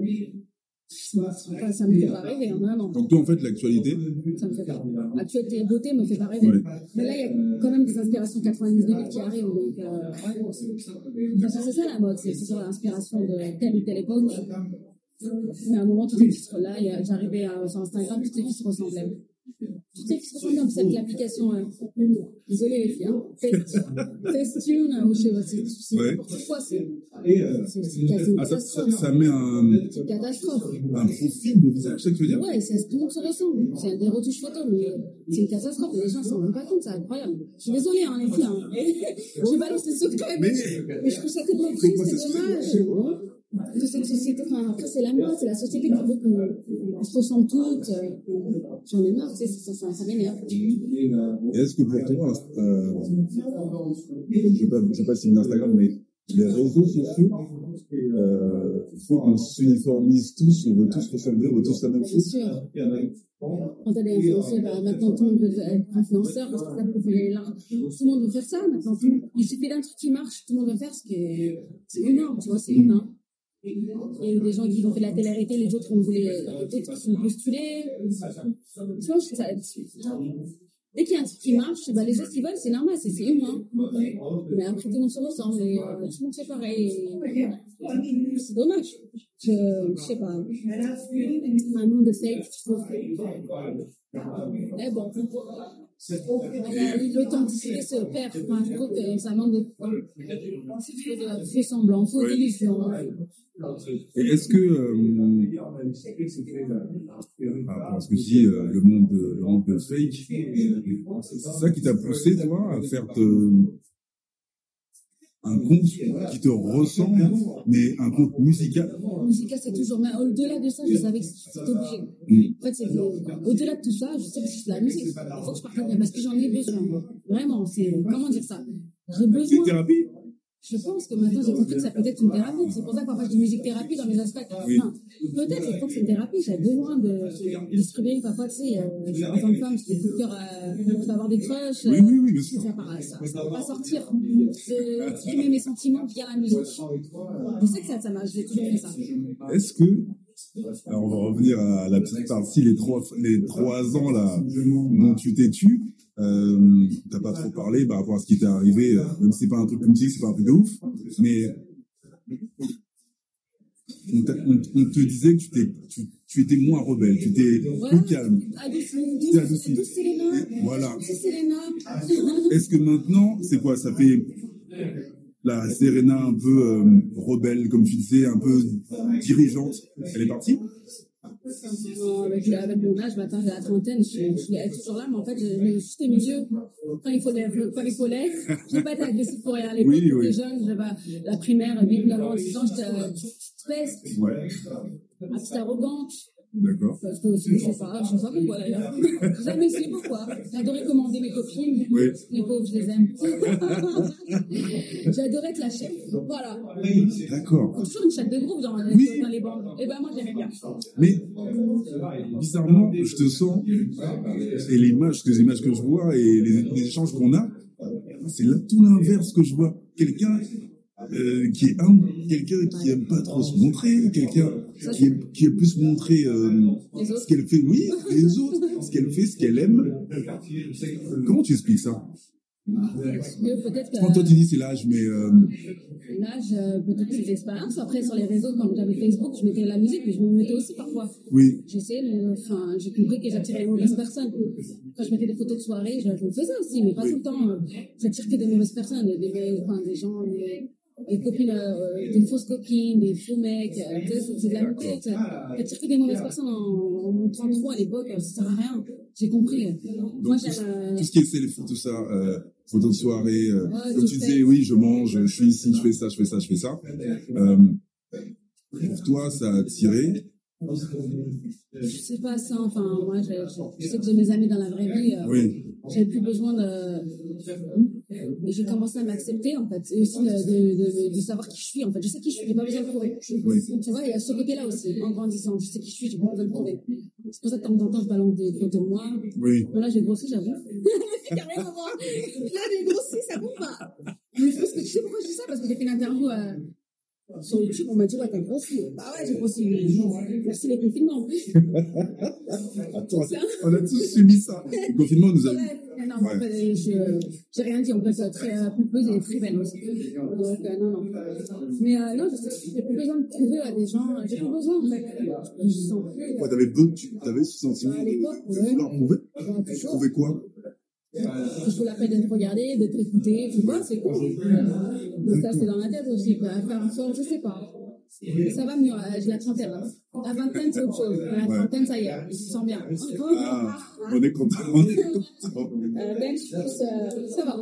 ça, ça me fait pas rêver, hein, vraiment. Donc toi, en fait, l'actualité, Ça me fait pas. L'actualité et beauté me fait pas rêver. Ouais. Mais là, il y a quand même des inspirations 90 2000 qui arrivent, donc, euh, ouais. De toute façon, c'est ça la mode, c'est sur l'inspiration de telle ou telle époque. Mais à un moment, toutes les filles se là, j'arrivais sur Instagram, toutes les filles se ressemblaient. Ressemblaient, en plus avec l'application, euh, désolé les filles, hein, Facetune, ou je sais pas, c'est c'est Ouais. n'importe quoi, c'est ah, ça, ça, catastrophe. ça met un, C'est catastrophe. un profil de visage, c'est ce que tu veux dire? Ouais, c'est- tout le monde se ressemble. C'est des retouches photos, mais c'est une catastrophe. Les gens ne s'en rendent pas compte, c'est incroyable. Je suis désolée, hein, les filles. Hein. Je balance les secrets, mais, je trouve ça tellement triste, c'est cette dommage. De cette société, enfin, après, c'est la mode, c'est la société qui veut qu'on on se ressemble toutes. euh, J'en ai marre, tu sais, ça, ça, ça m'énerve. Est-ce que pour toi, euh, je ne sais pas, si c'est Instagram, mais les réseaux sociaux euh, font qu'on s'uniformise tous, on veut tous ressembler, on veut tous la même Bien chose. sûr. Quand elle est influencée, bah, maintenant tout le monde veut être influenceur parce que ça peut. Tout le monde veut faire ça maintenant. Il suffit d'un truc qui marche, tout le monde veut faire ce qui est. C'est humain, tu vois, c'est humain. Il y a eu des gens qui ont fait la télé-réalité, les autres ont voulu, d'autres qui sont postulés. Je- dès qu'il y a un truc qui marche, bah, les gens qui veulent, c'est normal, c'est c'est humain. Mais après, tout le monde se ressemble et euh, tout le monde fait pareil. C'est dommage. Je, je sais pas. Un monde de fake, je trouve. Mais bon. L'authenticité se perd. Enfin, je trouve que ça manque de. C'est trop de faux semblants, faux Ouais. illusions. Et est-ce que, euh, par rapport à ce que je dis, euh, le monde de, le monde de fake, c'est ça qui t'a poussé, toi, à faire te- un compte qui te ressemble, mais un compte musical Musica, c'est toujours. Mais au-delà de ça, je savais que c'était obligé. En fait, c'est au-delà de tout ça, je sais que c'est la musique. Il faut que je partage parce que j'en ai besoin. Vraiment, c'est. Comment dire ça? J'ai C'est besoin. thérapie Je pense que maintenant, j'ai compris que ça peut être une thérapie. C'est pour ça que parfois je dis musique-thérapie dans mes aspects. Oui. Enfin, peut-être, je que c'est une thérapie. J'ai besoin de distribuer parfois, tu sais, euh, en tant que femme, j'ai des coups de cœur à je peux avoir des crushs. Oui, euh, oui, oui, bien sûr. Ça. Ça peut pas sortir. De exprimer mes sentiments via la musique. Je sais que ça, ça marche. J'ai toujours fait ça. Est-ce que, alors on va revenir à la petite partie, les trois, les trois ans là, dont tu t'es tu, euh, t'as pas trop parlé par rapport à ce qui t'est arrivé, euh, même si c'est pas un truc dis, c'est pas un truc de ouf, mais on, t'a- on- on te disait que tu, t'es, tu, tu étais moins rebelle, tu étais plus calme. Adouci. douce. Voilà. Douce Selena. Est-ce que maintenant, c'est quoi Ça fait la Serena un peu euh, rebelle, comme tu disais, un peu dirigeante? Elle est partie? Avec, avec mon âge, maintenant j'ai la trentaine, je, je suis toujours là, mais en fait, j'ai juste mes yeux. Quand il faut les, quand il faut l'être, je n'ai pas été agressive pour rien. À l'époque, Oui, oui. jeune, j'avais la primaire, 8, 9 ans, 10 ans, j'étais euh, peste, Ouais, petite arrogante. D'accord. Parce que je sais pas, je sais pas pourquoi d'ailleurs. Jamais essayé pourquoi. J'adorais commander mes copines. Oui. Les pauvres, je les aime. J'adorais être la chef. Voilà. D'accord. Toujours une chef de groupe dans, les- Oui. dans les bandes. Et ben moi, j'aimais bien. Mais bizarrement, je te sens, et les images, les images que je vois et les, les échanges qu'on a, c'est là tout l'inverse que je vois. Quelqu'un euh, qui est humble, quelqu'un qui aime pas trop se montrer, quelqu'un qui, est- qui est plus montrer euh, ce qu'elle fait, oui, les autres, ce qu'elle fait, ce qu'elle aime. Comment tu expliques ça? Quand toi tu dis c'est l'âge, mais euh, l'âge, euh, peut-être ses expériences. Après, sur les réseaux, quand j'avais Facebook, je mettais la musique, mais je me mettais aussi parfois. oui, J'essayais, enfin, j'ai compris que j'attirais les mauvaises personnes. Quand je mettais des photos de soirée, je, je le faisais aussi, mais pas tout le temps. J'attire que des mauvaises personnes, des, des, enfin, des gens, des- des copines, euh, des fausses copines, des faux mecs, euh, c'est de la montée. T'attires que des mauvaises personnes en, montrant trop à l'époque, ça sert à rien. J'ai compris. Moi, tout, euh, tout ce qui est selfie, tout ça, euh, photos de soirée, euh, Ouais, comme tu disais, oui, je mange, je suis ici, je fais ça, je fais ça, je fais ça. Euh, pour toi, ça a attiré? Je sais pas ça, enfin, moi, je, je- je sais que j'ai mes amis dans la vraie vie. euh, Oui, J'avais plus besoin de. Et j'ai commencé à m'accepter, en fait. Et aussi de, de, de, de savoir qui je suis, en fait. Je sais qui je suis, j'ai pas besoin de prouver. Oui. Tu vois, il y a ce côté-là aussi, en grandissant. Je sais qui je suis, j'ai pas besoin de prouver. C'est pour ça que de temps en temps, je balance des photos de moi. oui. Là, j'ai grossi, j'avoue. À voir. Là, j'ai grossi, ça compte pas. Mais parce que tu sais pourquoi je dis ça? Parce que j'ai fait une interview euh, sur YouTube, on m'a dit, ouais, t'as grossi. Bah ouais, j'ai grossi. Merci les confinements. Attends, on a tous subi ça. Le confinement nous a eu. Ouais, non, fait, je j'ai rien dit, en fait, très euh, pulpeuse et très belle aussi. Donc, euh, non, non. Mais euh, non, j'ai plus besoin de prouver à des gens, j'ai plus besoin, en fait. Je sens plus. Ouais, t'avais besoin, ce sentiment de ouais. vouloir prouver. Ouais, trouvais quoi je trouve la peine d'être regardé, d'être écouté, tu vois, c'est cool. Donc ça, c'est dans la tête aussi, quoi. Faire en sorte, je sais pas. Ça va mieux, euh, j'ai la trentaine. là. La vingtaine, c'est autre chose. À la trentaine, ça y est, je me sens bien. Ah, on est content. On est content. Euh, ben, je pense, euh, ça va.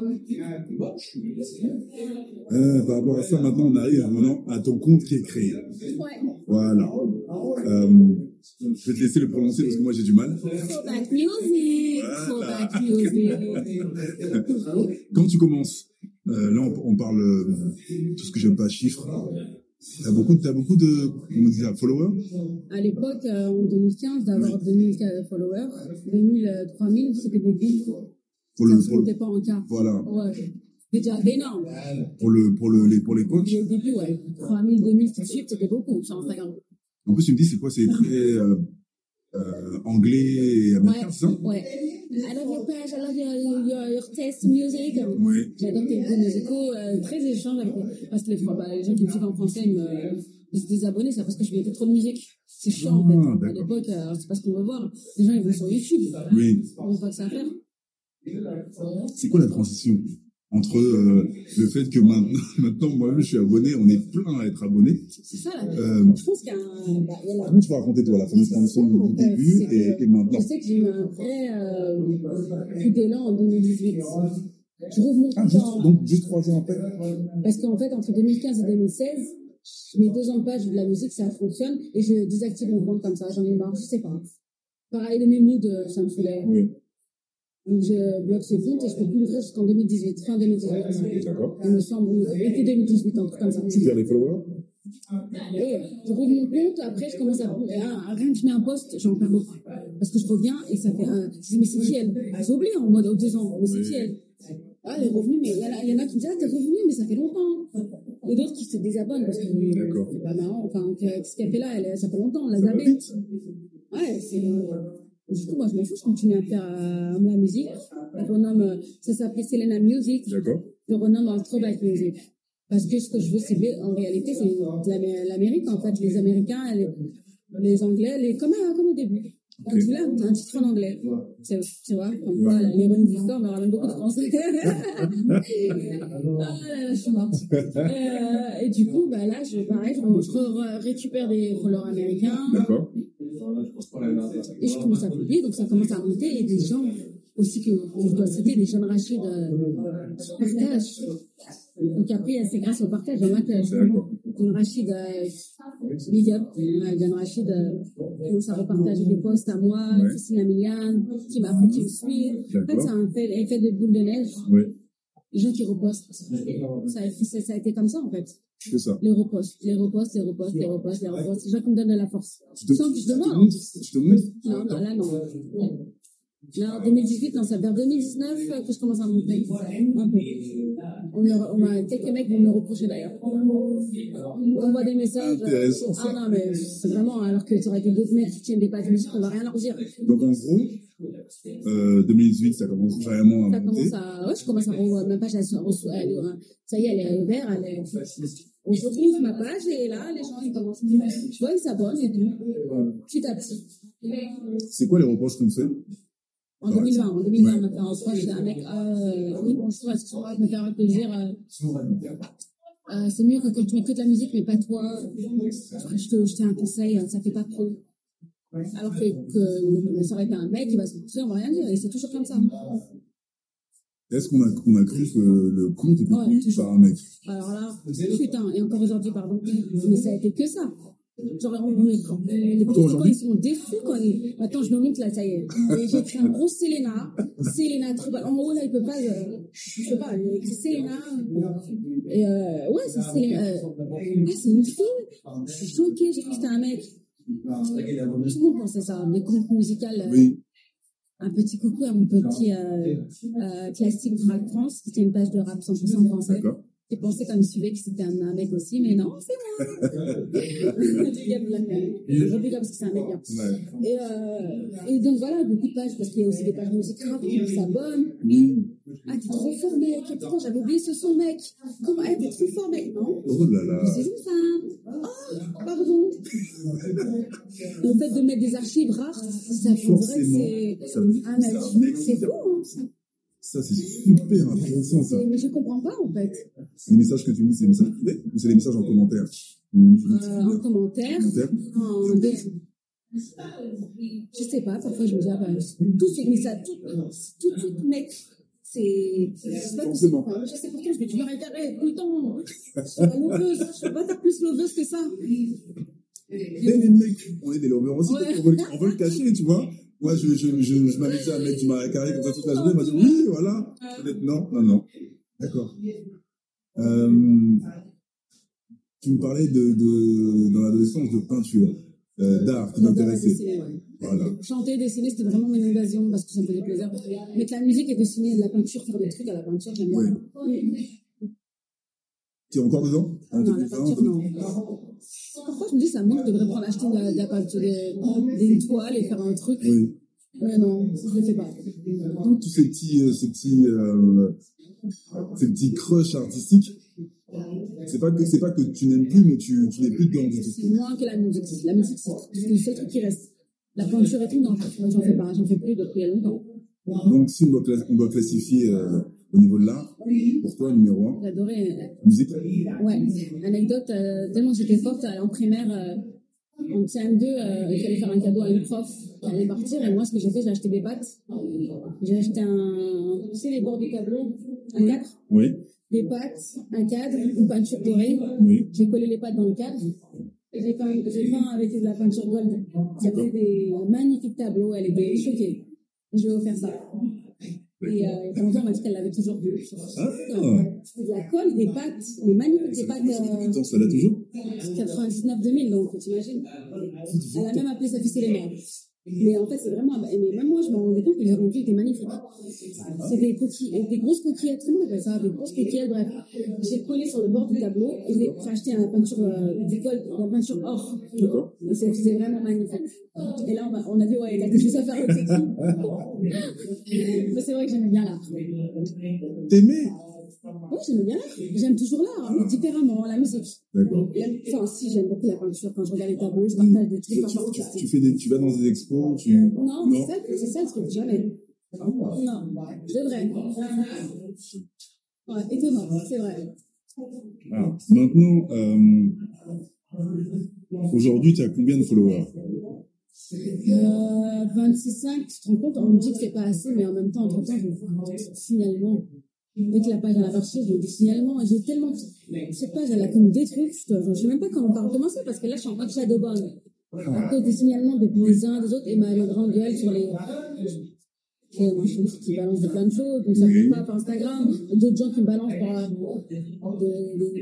Euh, par rapport à ça, maintenant, on arrive maintenant à ton compte qui est créé. Ouais. Voilà. Euh, je vais te laisser le prononcer parce que moi j'ai du mal. Throwback music, throwback music. Quand tu commences, euh, là on, on parle euh, tout ce que j'aime pas chiffres. T'as beaucoup, t'as beaucoup de comment followers? À l'époque, euh, en 2015, d'avoir 2000 followers, 2000, euh, 3000, c'était beaucoup. Pour le, Ça pour le- pas en cas. voilà, Ouais. Déjà énorme. pour le, pour le, les, pour les coachs. Au début, ouais. 3000, 2000 tout de suite, c'était beaucoup sur Instagram. En plus, tu me dis, c'est quoi, c'est très euh, euh, anglais et américain, Ouais. c'est ça? Ouais. I love your page, I love your, your, your taste music. Oui. J'adore tes goûts musicaux, euh, très échange avec parce que les, bah, les gens qui me suivent en français, ils me, se désabonnent, c'est parce que je mettais trop de musique. C'est chiant, en Ah, fait. À d'accord. l'époque, euh, c'est pas ce qu'on veut voir. Les gens, ils vont sur YouTube. Oui. On voit pas que ça à faire. C'est quoi la transition? Entre euh, le fait que maintenant, maintenant moi-même je suis abonné, on est plein à être abonné. C'est ça, là. Euh, Je pense qu'il y a un, bah, y a la- tu peux raconter toi la fameuse transition du début et, et maintenant Je sais que j'ai eu un vrai euh, coup d'élan en 2018. Je rouvre mon Ah, compte juste, en- donc juste trois ans après. Parce qu'en fait, entre 2015 et 2016, mes deux ans de page de la musique, ça fonctionne et je désactive mon compte comme ça. J'en ai marre, je sais pas. Pareil, le même mood, euh, ça me saoulait. Oui. Donc, je bloque ce compte et je peux plus l'ouvrir jusqu'en 2018, fin 2018. D'accord. Il me semble, été 2018, un truc comme ça. Tu perds les followers Et je rouvre mon compte, après je commence à. à- Rien que je mets un post, j'en perds beaucoup. Parce que je reviens et ça fait un. Je dis, mais c'est qui elle J'ai oublié en mode aux deux ans, mais c'est qui elle Ah, elle est revenue, mais il y, en a- qui me disent, ah, t'es revenue, mais ça fait longtemps. Et d'autres qui se désabonnent parce que D'accord. c'est pas marrant. Enfin, que- qu'est-ce qu'elle fait là elle, Ça fait longtemps, on l'a zappé. Ouais, c'est. Du coup, moi, je m'en fous, je continue à faire euh, la musique. Je renomme, euh, ça s'appelait Selena Music D'accord. je renomme en throwback music. Parce que ce que je veux, c'est en réalité, c'est l'Amérique, en fait. Les Américains, les, les Anglais, les, comme, à- comme au début. Quand tu l'as, un titre en anglais. Tu vois, comme quoi, l'ironie de l'histoire me ramène beaucoup de français. ah là là, je suis morte. Euh, et du coup, bah là, je, pareil, je, je re- récupère des followers américains. D'accord. Et je commence à publier, donc ça commence à monter. Et des gens aussi que je dois citer, des jeunes Rachid euh, partagent. Donc après, c'est grâce au partage. Il y en a que. John Rachid, big up. John Rachid commence à repartager des posts à moi, Ouais. Christine Amiliane, qui m'a appris qui me suit. En fait, D'accord. c'est un fait- effet de boule de neige. Les gens qui repostent. Ça, a- ça, ça a été comme ça, en fait. Que ça. Les repostes, les repostes, les repostes, les repostes, les repostes. Les gens qui me donnent de la force. Tu te, Sans que je tu te demande. montres Tu te montres Non, non, là, non. Là, en 2018, non, c'est vers 2019 que je commence à monter. Un peu. On, me- on m'a, quelques mecs vont me reprocher d'ailleurs. On voit des messages. Ah non, mais c'est vraiment, alors que ça aurait été d'autres mecs qui tiennent des pages musique, on va rien leur dire. Donc en gros, euh, 2018, ça commence vraiment Ça à monter. commence à, ouais, je commence à revoir ma page, elle, se euh, ça y est, elle est ouverte, elle est, on retrouve ma page et là, les gens, ils commencent, tu vois, ils s'abonnent et tout, petit à petit. C'est quoi les reproches qu'on fait? En 2020, en 2020, on m'a fait un reproche d'un mec, euh, oui, bonjour, excuse-moi, je me permets de te dire, euh, euh, c'est mieux que quand tu mets que de la musique, mais pas toi. Je te jeter un conseil, ça fait pas trop. Alors que, que ça aurait été un mec, il va se dire, on va rien dire, et c'est toujours comme ça. Est-ce qu'on a, on a cru que le compte était Ouais, tenu toujours. par un mec? Alors là, putain, et encore aujourd'hui, pardon, mais ça a été que ça. Genre, les petits ils sont déçus quand ils... Attends, je me montre là, ça y est. J'ai écrit un gros Selena. Selena. En haut, là, il peut pas... euh, je sais pas, j'ai écrit Selena. Et euh, ouais, c'est Selena. Euh, c'est une fille Je suis choquée, j'ai cru que c'était un mec. Tout le monde pensait ça, des groupes musicaux. euh, Oui. Un petit coucou à mon petit euh, euh, classique Rap France, qui était une page de rap 100% français. D'accord. J'ai pensé quand il me suivait que c'était un, un mec aussi, mais non, c'est moi. Le gars repris comme c'était un mec. Ouais. Et, euh, et donc voilà, beaucoup de pages, parce qu'il y a aussi des pages de musique rap qui s'abonnent. Oui. Ah, t'es trop fort, mec. J'avais oublié ce son, mec. Comment, eh, t'es trop fort, mec. Non, Oh là là. c'est une femme. Oh, pardon. Le fait de mettre des archives rares, ça fait vrai c'est un c'est C'est fou, hein. Ça, c'est super intéressant, ça. Mais je comprends pas, en fait. Les messages que tu me dis, c'est des messages privés ou c'est des messages en commentaire? Euh, en commentaire, en deux. Je sais pas, parfois je me dis, ah ben, tout de suite, mais ça, tout, tout de suite, mec. C'est. pas Forcément. Je sais pourtant, je vais toujours carré tout le temps. Je suis pas loveuse, je peux pas plus loveuse que ça. Eh, les mecs, on est des lovers aussi, Ouais. on, veut, le- on veut le cacher, tu vois. Moi, je, je, je, je m'amusais à mettre du marais carré comme ça toute la journée. M'a dit, oui, voilà. Peut-être non, non, non. D'accord. Euh, tu me parlais de, de dans l'adolescence, de peinture, euh, d'art qui m'intéressait. ouais. Voilà. Chanter, dessiner, c'était vraiment mon invasion parce que ça me faisait plaisir. Mettre la musique et dessiner de la peinture, faire des trucs à la peinture, j'aime bien. Tu es encore dedans? Non, la 2020, peinture, non. Parfois, je me dis, ça me manque, je devrais prendre acheter de la, de la peinture, des, des toiles et faire un truc. Oui. Mais non, je le fais pas. Donc, tous ces petits, euh, ces petits, euh, ces petits crushs artistiques, c'est pas que, c'est pas que tu n'aimes plus, mais tu, tu n'es plus dedans du tout. C'est moins que la musique. La musique, c'est le seul truc qui reste. La peinture et tout, non, j'en fais pas. J'en fais plus depuis longtemps. Donc, si on doit, cla- on doit classifier euh, au niveau de l'art, pour toi, numéro un, J'adorais. euh, musique. Ouais, anecdote, euh, tellement j'étais forte euh, en primaire, euh, en CM2, euh, il fallait faire un cadeau à une prof qui allait partir. Et moi, ce que j'ai fait, j'ai acheté des pâtes. J'ai acheté un, tu sais, les bords du tableau, un cadre, Oui, des pâtes, un cadre, une peinture dorée. oui. J'ai collé les pâtes dans le cadre. J'ai peint, j'ai peint avec de la peinture gold. Ça fait des magnifiques tableaux. Elle était choquée. Je vais offrir ça. Et euh, il y a pas longtemps, on m'a dit qu'elle l'avait toujours vu. Ah. C'était de la colle, des pâtes, mais magnifiques, des pâtes euh, ça l'a toujours? 99-2000, donc t'imagines? Elle a même appelé sa fille Selena. Mais en fait, c'est vraiment. Mais même moi, je me rendais compte que les rendues étaient magnifiques. C'est des coquilles, des grosses coquillettes, on appelle ça Des grosses coquillettes, bref. J'ai collé sur le bord du tableau et j'ai acheté une peinture, euh, du gold, une peinture or. D'accord. Et c'est vraiment magnifique. Et là, on, va- on a dit, ouais, il a quelque chose à faire avec Mais c'est vrai que j'aimais bien l'art. T'aimais Oui, j'aimais bien l'art. J'aime toujours l'art, mais différemment, la musique. D'accord. Enfin, si, j'aime beaucoup la peinture. Quand je regarde les tableaux, je partage des Tu, trucs tu- artistiques. tu fais des, tu vas dans des expos, tu... Non, c'est ça, c'est ça le truc, jamais. Non, je devrais. Ouais, étonnant, c'est vrai. Ah, maintenant, euh, aujourd'hui, tu as combien de followers? Euh, 26,5, tu te rends compte, on me dit que c'est pas assez, mais en même temps, entre temps, signalements. Dès que la page a marché, j'ai des signalements. J'ai tellement. Cette page, elle a comme des trucs. Je ne sais même pas comment par commencer parce que là, je suis en mode shadowban. À cause des signalements depuis les uns, des autres, et ma grande gueule sur les. Et qui balance de plein de choses, donc ça ne pas par Instagram. D'autres gens qui me balancent par. de- de-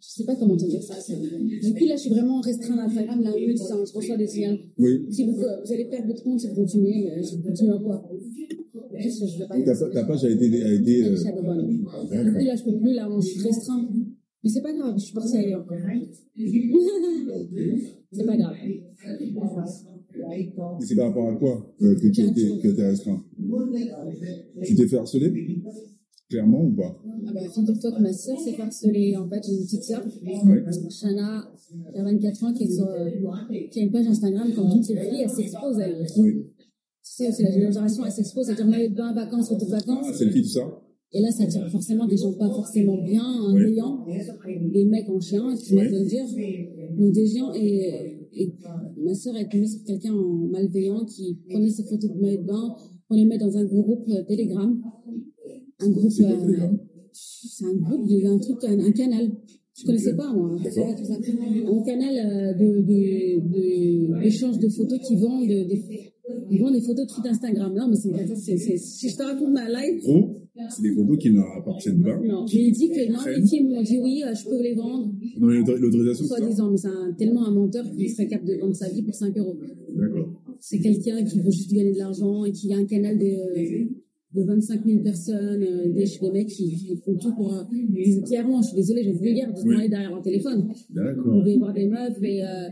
je sais pas comment te dire ça. Du coup, là, je suis vraiment restreinte à Instagram. Là, eux, ça, je reçois des signaux. Oui. Si vous, vous allez perdre votre compte si vous continuez, mais je continue à quoi Juste, je vais pas Donc, ta, ta page a été... A été euh. Du coup, là, je peux plus, là, je suis restreinte. Mais c'est pas grave, je suis partie ailleurs. c'est pas grave. Et c'est par rapport à quoi euh, que tu as été, que t'es restreint? Tu t'es fait harceler? Clairement ou pas? Ah bah, figure-toi que ma soeur s'est harcelée. En fait, j'ai une petite soeur, Shana, qui a 24 ans, qui, est sur, euh, qui a une page Instagram comme toutes les filles, elle s'expose, elle. Oui. Tu sais, c'est la génération, elle s'expose, elle dit maillot de bain, vacances, retour de Ah, vacances. selfie, tout ça? Et là, ça attire forcément des gens pas forcément bien, veillants, des mecs en chien, tu Ouais. vas te dire. Donc des gens, et, et ma sœur est tombée sur quelqu'un en malveillant qui prenait ses photos de maillot de bain pour les mettre dans un groupe euh, Telegram. Un groupe, C'est euh, c'est un groupe, de- un truc, un, un canal. Je connaissais pas, moi. D'accord. tout ça. Un canal euh, de, d'échange de photos qui vendent des, ils vendent des photos de feed Instagram. Non, mais c'est, si je te raconte ma life, Gros, c'est des photos qui ne leur appartiennent pas. non. Je lui ai dit que non, les filles m'ont dit oui, euh, je peux les vendre. Non, l'autorisation, c'est ça Soi-disant, mais c'est tellement un menteur qu'il serait capable de vendre sa vie pour 5 euros. D'accord. C'est quelqu'un qui veut juste gagner de l'argent et qui a un canal de, de 25 000 personnes, euh, des, des mecs qui, qui font tout pour. Euh, ils- clairement, je suis désolée, je vais vulgaire de se parler derrière leur téléphone. On D'accord. veut y voir des meufs et euh,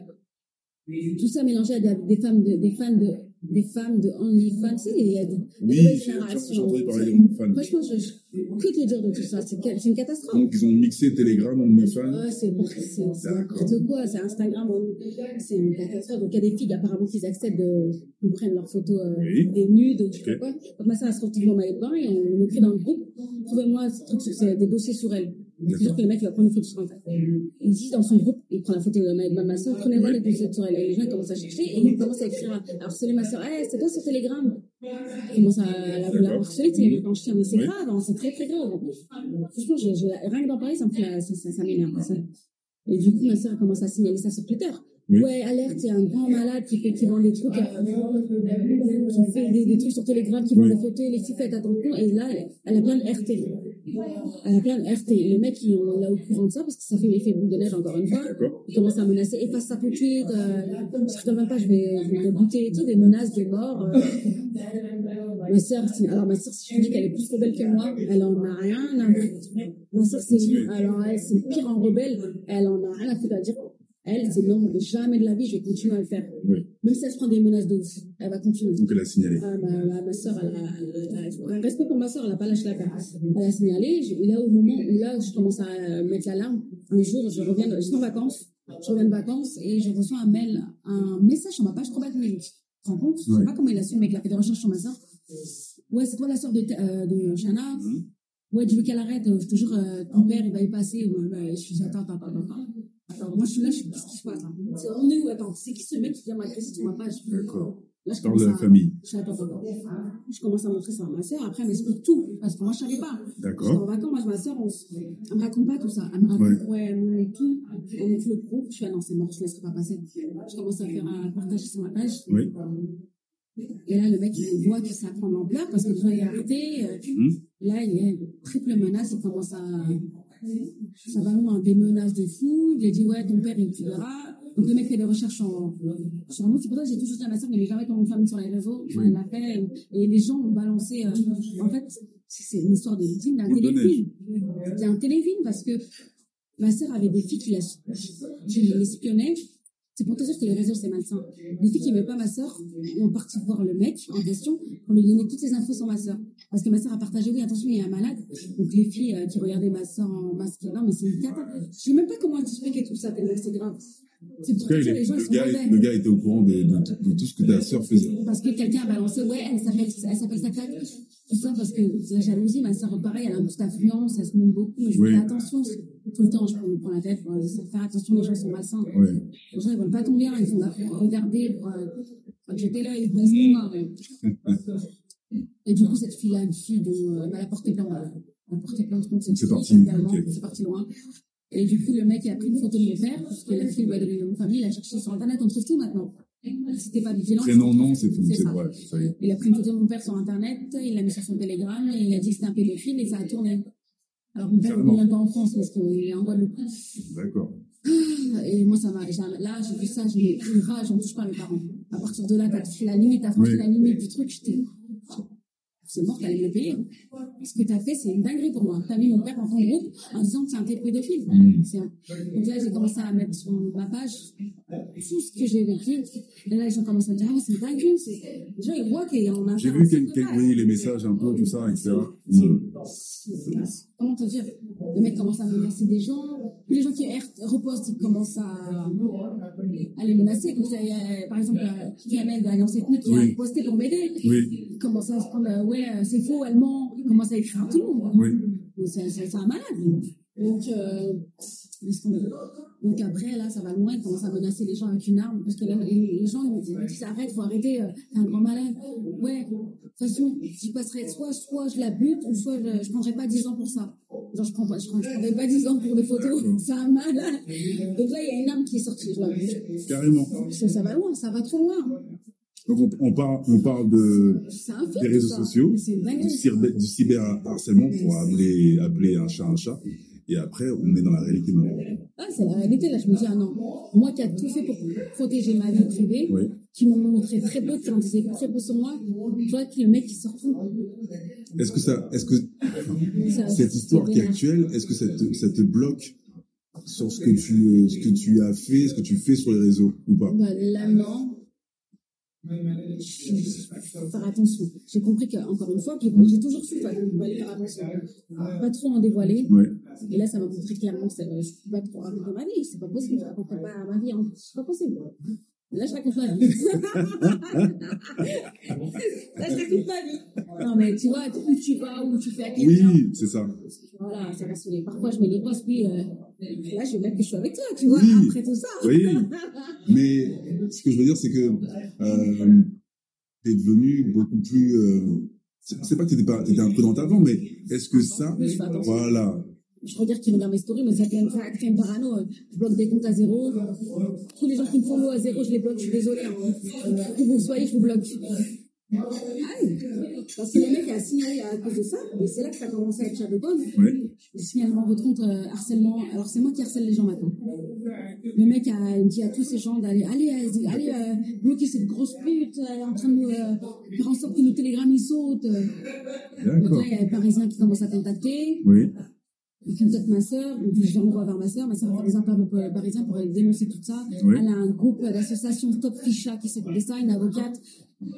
tout ça mélangé à des, des femmes de, des fans de des femmes de OnlyFans, tu sais, il y a des, Oui, nouvelles générations. Franchement, je, je, que te dire de tout ça C'est que- une catastrophe. Donc, ils ont mixé Telegram, OnlyFans. Ouais, c'est c'est- c'est D'accord. n'importe quoi, c'est Instagram, c'est une catastrophe. Donc il y a des filles apparemment qui acceptent de nous prennent leurs photos euh, Oui. des nudes, je sais Ok. pas quoi. Donc ma soeur elle se retrouve dans de bain et on, on écrit dans le groupe, trouvez-moi ce truc, c'est des dossiers sur elle. Sûr que le mec il va prendre une photo sur. Il dit dans son groupe, il prend la photo de ma soeur, prenez-moi les dossiers sur elle. Et les gens commencent à chercher et ils commencent à écrire, à harceler ma soeur, hey, c'est toi sur Telegram. Ils commencent à la, la harceler, tu sais, je tiens, mais c'est Oui. grave, hein, c'est très très grave. Franchement, je, je, rien que d'en parler, ça me fait, la- ça, ça, ça m'énerve. Et du coup, ma soeur a commencé à signaler ça sur Twitter. Oui. Ouais, alerte, il y a un grand malade qui fait, qui vend des trucs, euh, qui fait des, des trucs sur Telegram, qui vend des photos, les filles faites attention, et là, elle, elle a plein de RT. Elle a plein de RT. Le mec, il, on l'a au courant de ça, parce que ça fait l'effet boule de neige encore une fois. Il commence à menacer, efface ça tout de suite, euh, je rigole même pas, je vais, je vais te buter et tout, des menaces de mort. euh. Ma sœur, c'est- alors ma sœur, si je te dis qu'elle est plus rebelle que moi, elle en a rien à foutre. Ma sœur, c'est, alors elle, c'est pire en rebelle, elle en a rien à foutre à dire. Elle, c'est non, jamais de la vie, je vais continuer à le faire. Oui. Même si elle se prend des menaces de ouf, elle va continuer. Donc, elle a signalé. Ah, ma, ma, ma soeur, elle a, elle a- un respect pour ma soeur, elle n'a pas lâché la l'affaire. Elle a signalé. Je- Et là, au moment où là, je commence à euh, mettre l'alarme, un jour, je reviens, de- j'étais en vacances, je reviens de vacances et je reçois un mail, un message sur ma page Trop Music. Tu te rends compte? Je sais pas comment il a su, le mec, il a fait des recherches sur ma soeur. Ouais, c'est toi la soeur de, euh, de Shana Mhm. Ouais, tu veux qu'elle arrête Je te jure, euh, ton père, il va y passer. Ouais, ouais, je suis attends, attends, attends, attends. Attends, moi, je suis là, je suis qu'est-ce qui se passe C'est on est où Attends, c'est qui ce mec qui vient m'agresser sur ma page D'accord. Là, je Parle de la commence à- famille. je commence à montrer ça à ma soeur. Après, elle m'explique tout. Parce que moi, je savais pas. J'étais en D'accord. vacances, moi, ma soeur, on, elle me raconte pas tout ça. Elle me raconte, ouais, elle me montre tout. On montre le groupe. Je fais, ah non, c'est mort, je laisserai pas passer. Je commence à faire un partage sur ma page. Oui. Et là, le mec, il voit que ça prend de l'ampleur parce que déjà, il est arrêté. euh, Mhm. Là, il y a une triple menace. Il commence à. Ça va loin, des menaces de fou. Il a dit, ouais, ton père, il tuera. Donc, le mec fait des recherches en, sur nous. C'est pour ça que j'ai toujours dit à ma soeur, mais jamais ton famille sur les réseaux. Moi, elle l'a fait. Et, les gens ont balancé. euh, en fait, c'est une histoire de digne d'un téléfilm. C'est un téléfilm parce que ma soeur avait des filles qui l'espionnaient. C'est pour te dire que les réseaux, c'est malsain. Les filles qui n'aimaient pas ma soeur ont parti voir le mec en question pour lui donner toutes les infos sur ma soeur. Parce que ma soeur a partagé, oui, attention, il y a un malade. Donc les filles euh, qui regardaient ma soeur en masque, non, mais c'est une cata. Je sais même pas comment expliquer tout ça, tellement c'est grave. C'est pour dire, les gens le, sont gars, le gars était au courant de, de, de tout ce que ta sœur faisait. Parce que quelqu'un a balancé, ouais, elle s'appelle, elle s'appelle Tata. Tout ça parce que la jalousie, ma soeur, pareil, elle a une petite influence, elle se montre beaucoup, mais je Oui. fais attention. Tout le temps, je me prends la tête pour faire attention, les gens sont malsains. Ouais. Les gens, ils veulent pas ton bien, ils sont là pour regarder, pour, euh, pour jeter l'œil, parce que. Et du coup, cette fille-là, une fille dont euh, elle a porté plainte, elle a porté plainte contre cette C'est fille, parti, également, ok. c'est parti loin. Et du coup, le mec, il a pris une photo de mon père, parce que la fille lui a donné le nom de famille, il a cherché sur Internet, on trouve tout maintenant. T'es pas vigilant. Prénom, nom, c'est C'est c'est vrai. Il a pris une photo de mon père sur Internet, il l'a mis sur son télégramme, et il a dit que c'était un pédophile, et ça a tourné. Alors, mon père, il Carrément. n'est même pas en France, parce qu'il est en Guadeloupe? D'accord. Et moi, ça m'a. Là, j'ai vu ça, j'ai eu une rage, on touche pas mes parents. À partir de là, t'as touché la limite, t'as franchi Oui. la limite du truc, j'étais. C'est mort, t'allais me le payer. Ce que t'as fait, c'est une dinguerie pour moi. T'as mis mon père dans ton groupe en disant que c'est un tes pédophile. Mm. C'est un- Donc là, j'ai commencé à mettre sur ma page tout ce que j'ai vécu. Et là, les gens commencent à dire, ah, c'est une dinguerie. c'est- gens, ils voient qu'il y en a. J'ai vu quelques- oui, les messages un peu, tout ça, etc. Comment te dire Le mec commence à menacer des gens. Puis les gens qui repostent, ils commencent à, à les menacer. Comme ça, il y a, par exemple, Kamel de l'Alliance Ethnique qui a posté pour m'aider. Oui. Il commence à se prendre, euh, ouais, euh, c'est faux, elle ment. il commence à écrire à tout le monde. Oui. C'est un malade. Donc, euh. Donc après, là, ça va loin. Il commence à menacer les gens avec une arme. Parce que là, les, gens, ils me disent, arrête, faut arrêter. euh, T'es un grand malade. Ouais, de toute façon, je passerai soit, soit je la bute, ou soit je, je prendrai pas 10 ans pour ça. Genre, je prends pas, je, prends- je prendrai pas 10 ans pour des photos. C'est un malade. Donc là, il y a une arme qui est sortie. Je la bute. Carrément. Ça, ça va loin, ça va trop loin. Donc on, on parle, on parle de, film. des réseaux ça. sociaux, du, cyber, du cyberharcèlement pour appeler, appeler un chat un chat. Et après, on est dans la réalité. Ah, c'est la réalité, là, je me dis, ah non, moi qui a tout fait pour protéger ma vie privée, Oui. qui m'ont montré très peu, qui en disaient très peu sur moi, vois que le mec, il sort tout. Est-ce que ça, est-ce que Ça- cette histoire qui est actuelle, est-ce que ça te, ça te bloque sur ce que tu, ce que tu as fait, ce que tu fais sur les réseaux ou pas? Bah, là, non. Faut faire attention. J'ai compris qu'encore une fois, j'ai toujours su, toi, faire attention. Pas trop en dévoiler. Ouais. Et là, ça m'a montré clairement que c'est- je ne peux pas trop raconter ma vie. C'est pas possible. Je raconte pas ma vie. C'est pas possible. Là, je raconte ma vie. là, je raconte ma vie. Non, mais tu vois, où tu vas, où tu fais à quelqu'un. Oui, c'est ça. Voilà, ça va sonner. Parfois, je les postes, puis euh, là, je vais mettre que je suis avec toi, tu vois, Oui. après tout ça. Oui. Mais ce que je veux dire, c'est que euh, t'es devenu beaucoup plus. Euh, c'est pas que t'étais pas, t'étais imprudente avant, mais est-ce que ça, Oui, je fais attention. voilà, Je regarde qui regarde mes stories, mais ça crée, ça crée une parano. Je bloque des comptes à zéro. Tous les gens qui me follow à zéro, je les bloque. Je suis désolée. Hein. Où vous soyez, je vous bloque. Ah oui. Parce que le mec a signalé à cause de ça, et c'est là que ça a commencé à être Shadowban. ouais, Le signalement votre compte euh, harcèlement. Alors c'est moi qui harcèle les gens maintenant. Le mec a dit à tous ces gens d'aller allez, allez, allez euh, bloquer cette grosse pute, elle est en train de nous euh, faire en sorte que nos télégrammes ils sautent. Donc d'accord, là, il y a les Parisiens qui commencent à contacter. oui, Contacte ma sœur, je l'envoie vers ma sœur. Ma sœur fait des appels parisiens pour aller dénoncer tout ça. Oui. Elle a un groupe d'associations Top Ficha qui s'occupe de ça, une avocate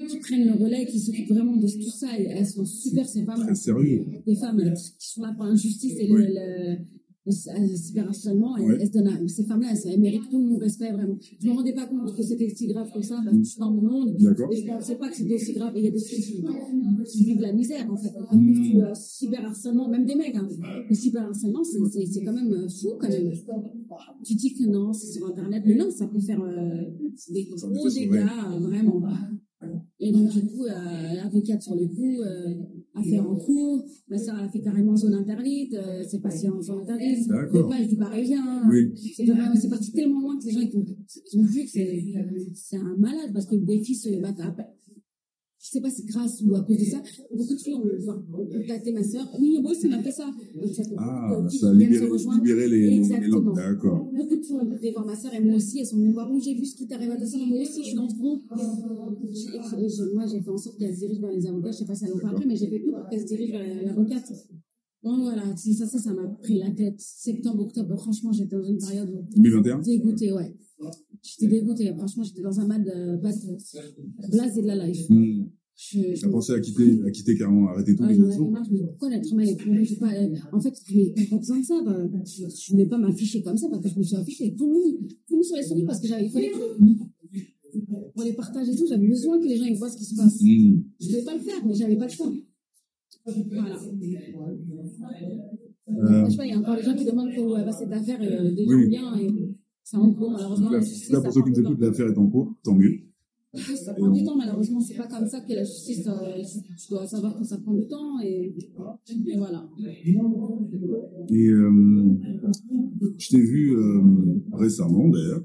qui prennent le relais, qui s'occupe vraiment de tout ça. Et elles sont super, ces femmes. très sérieux. Des femmes euh, qui sont là pour l'injustice et le, Oui. le, le cyberharcèlement. Elles, elles se donnent à- ces femmes-là, elles, elles méritent tout mon respect, vraiment. Je me rendais pas compte que c'était si grave que ça, parce que je suis dans mon monde. Et je pensais pas que c'était aussi grave. Et il y a des filles qui, vivent la misère, en fait. Le cyberharcèlement, même des mecs, hein. Le cyberharcèlement, c'est, quand même euh, fou, quand même. Tu dis que non, c'est sur Internet, mais non, ça peut faire euh, des gros dégâts, ouais. euh, vraiment. Et donc, du coup, euh, l'avocate sur le coup, euh, affaire en cours, ma soeur a fait carrément zone interdite, euh, c'est passé en zone interdite, D'accord. les pages du Parisien, Oui. c'est c'est parti tellement loin que les gens ils ont, ils ont vu que c'est c'est un malade parce que des filles se battent à sais pas si grâce ou à cause de ça, beaucoup de filles ont contacté ma soeur, oui, moi aussi, on a fait ça. Ah, de ça a libéré, libéré les, Exactement. D'accord. Beaucoup de filles ont été voir ma soeur et moi aussi, elles sont venues voir. Oui, j'ai vu ce qui t'arrive à ta soeur, moi aussi, je suis dans ce groupe. Moi, j'ai fait en sorte qu'elle se dirige vers les avocats. Je sais pas si elle en parle mais j'ai fait tout pour qu'elle se dirige vers l'avocate. Bon, voilà, ça, ça, ça m'a pris la tête. Septembre, octobre, franchement, j'étais dans une période où 2021 dégoûtée, ouais. J'étais dégoûtée. Franchement, j'étais dans un mal de base, blasé de la life. Hmm. Je, T'as pensé à quitter, à quitter carrément, arrêter j'en avais marre, je me dis, pourquoi l'être humain est J'ai pas, euh, En fait, je n'ai pas besoin de ça. bah, je je voulais pas m'afficher comme ça parce que je me suis affichée tout tout nu sur les stories parce que j'avais, il fallait pour les partages et tout, j'avais besoin que les gens ils voient ce qui se passe. Hmm. Je voulais pas le faire, mais j'avais pas le temps. Voilà. Euh, Je sais pas, il y a encore des gens qui demandent où va cette affaire euh, des Oui. gens bien et c'est en cours, malheureusement. là, ça pour ceux qui nous écoutent, l'affaire est en cours, tant mieux. Ça prend du temps, malheureusement. C'est pas comme ça que la justice, euh, tu dois savoir que ça prend du temps et, et voilà. Et euh, je t'ai vu euh, récemment d'ailleurs.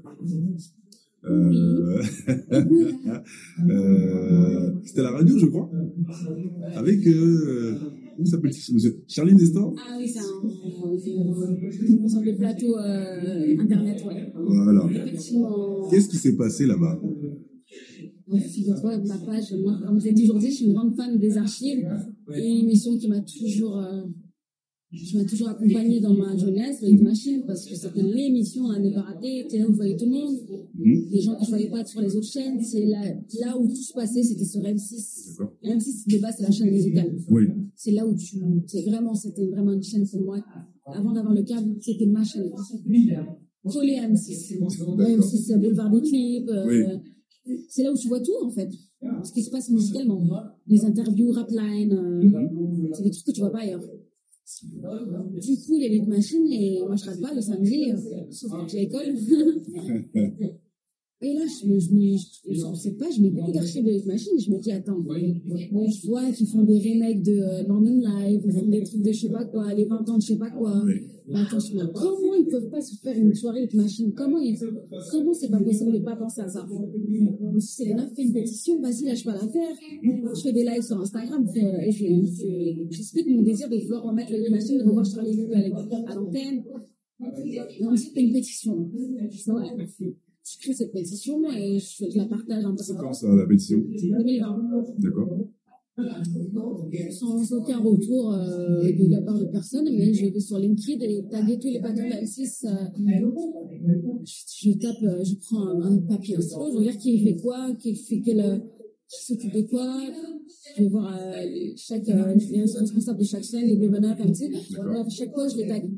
Euh, C'était à la radio, je crois. Avec. Comment s'appelle-t-il monsieur? Charlie Nestor? Ah oui, c'est un, une sorte de plateau euh, internet, ouais. Voilà. Effectivement. Qu'est-ce qui s'est passé là-bas? Figure-toi, ma page, moi, comme je l'ai toujours dit, je suis une grande fan des archives et une émission qui m'a toujours, euh, qui m'a toujours accompagnée dans ma jeunesse, avec Machine, parce que c'était l'émission à ne pas rater, c'était là où je voyais tout le monde, Mhm. les gens que je voyais pas sur les autres chaînes, c'est là, là où tout se passait, c'était sur M6. D'accord. M6, de base, c'est la chaîne musicale. Oui. C'est là où tu, c'est vraiment, c'était vraiment une chaîne pour moi. Avant d'avoir le câble, c'était ma chaîne. Collé à M6. M6, Boulevard des clips. euh, C'est là où tu vois tout, en fait. Ce qui se passe musicalement. Les interviews, Rapline, euh, C'est des trucs que tu vois pas ailleurs. Du coup, il y a les machines et moi, je rate pas le samedi, euh, sauf quand j'ai l'école. Et là, je, je, je, je sais pas, je mets beaucoup d'archives de machines. Je me dis, attends, je vois qu'ils font des remakes de euh, London Live, ils font des trucs de je sais pas quoi, les 20 ans de je sais pas quoi. Mais attends, je me dis, comment ils peuvent pas se faire une soirée avec machine Comment ils, comment c'est pas possible de pas penser à ça? Dit, Selena, fais une pétition, vas-y, lâche pas l'affaire. Je fais des lives sur Instagram, je- et je- je- j'explique mon désir de vouloir remettre le machine, de revoir Charlie Lulu à l'antenne. Et on me dit, fais une pétition. Je dis, ouais. Je crée cette pétition et je, la partage un peu. C'est quand ça, la pétition 2020 D'accord. sans aucun retour euh, de la part de personne, mais je vais sur LinkedIn et taguer tous les patrons de la M6. euh, je, je tape, euh, je prends un, papier, un stylo, je regarde qui fait quoi, qui fait quel, qui s'occupe de quoi. Je vais voir euh, chaque euh, les responsables de chaque chaîne, les deveneurs, comme ça. Chaque fois, je les tag.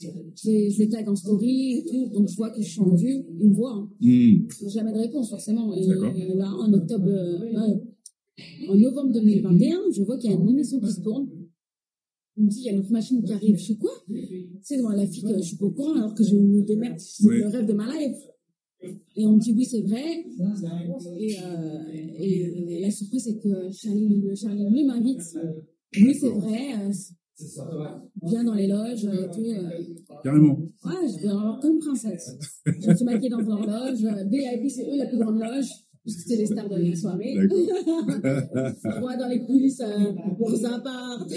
Les tag en story et tout, donc je vois que je suis en vue, ils me voient. hein. Hmm. Jamais de réponse, forcément. Et là, en octobre, euh, en novembre 2021, je vois qu'il y a une émission qui se tourne. On me dit, il y a une machine qui arrive. Je suis quoi? C'est devant la fille que je suis pas au courant alors que je me démerde. C'est Oui. le rêve de ma life. Et on me dit, oui, c'est vrai. Et, euh, et la surprise, c'est que Charlie, Charlie lui m'invite. Oui, c'est vrai. Euh, viens dans les loges et tout. euh, Carrément. Ouais, je vais avoir comme une princesse. Je me suis maquillée dans leur loge. VIP, c'est eux la plus grande loge, puisque c'est les stars de la soirée. Moi, dans les coulisses, euh, pour appart.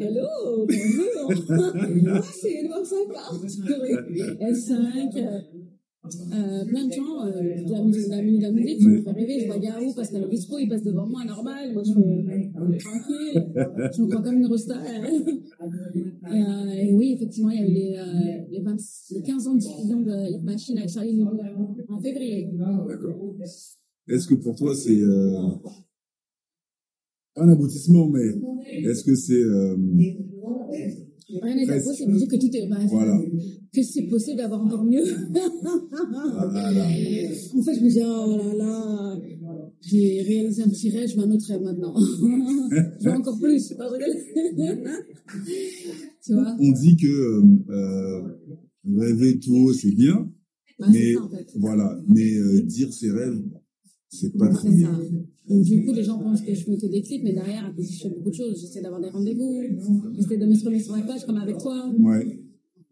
Hello, bonjour. Ah, c'est le appart. S5. Euh, euh, plein de gens, euh, de la musique, de la musique, qui me fait rêver. Je vois Garou le disco, il passe devant moi, normal. Moi, je suis tranquille. Je me crois comme une rosta. Euh, et oui, effectivement, il y a eu les, euh, les, 20 les 15 ans de diffusion de Machine avec Charlie en février. D'accord. Est-ce que pour toi, c'est euh, un aboutissement, mais est-ce que c'est Rien à dire, Presque. c'est de dire que tout est, bah, Voilà. que c'est possible d'avoir encore mieux. Voilà. En fait, je me dis, oh là là, j'ai réalisé un petit rêve, je veux un autre rêve maintenant. je veux encore plus. Tu vois? On dit que euh, rêver tout haut, c'est bien, Bah, mais ça, en fait. voilà, mais euh, dire ses rêves, c'est pas très bien. ça. Donc, du coup, les gens pensent que je fais que des clips, mais derrière, à côté, je fais beaucoup de choses. J'essaie d'avoir des rendez-vous, j'essaie de m'exprimer sur la page, comme avec toi. Ouais.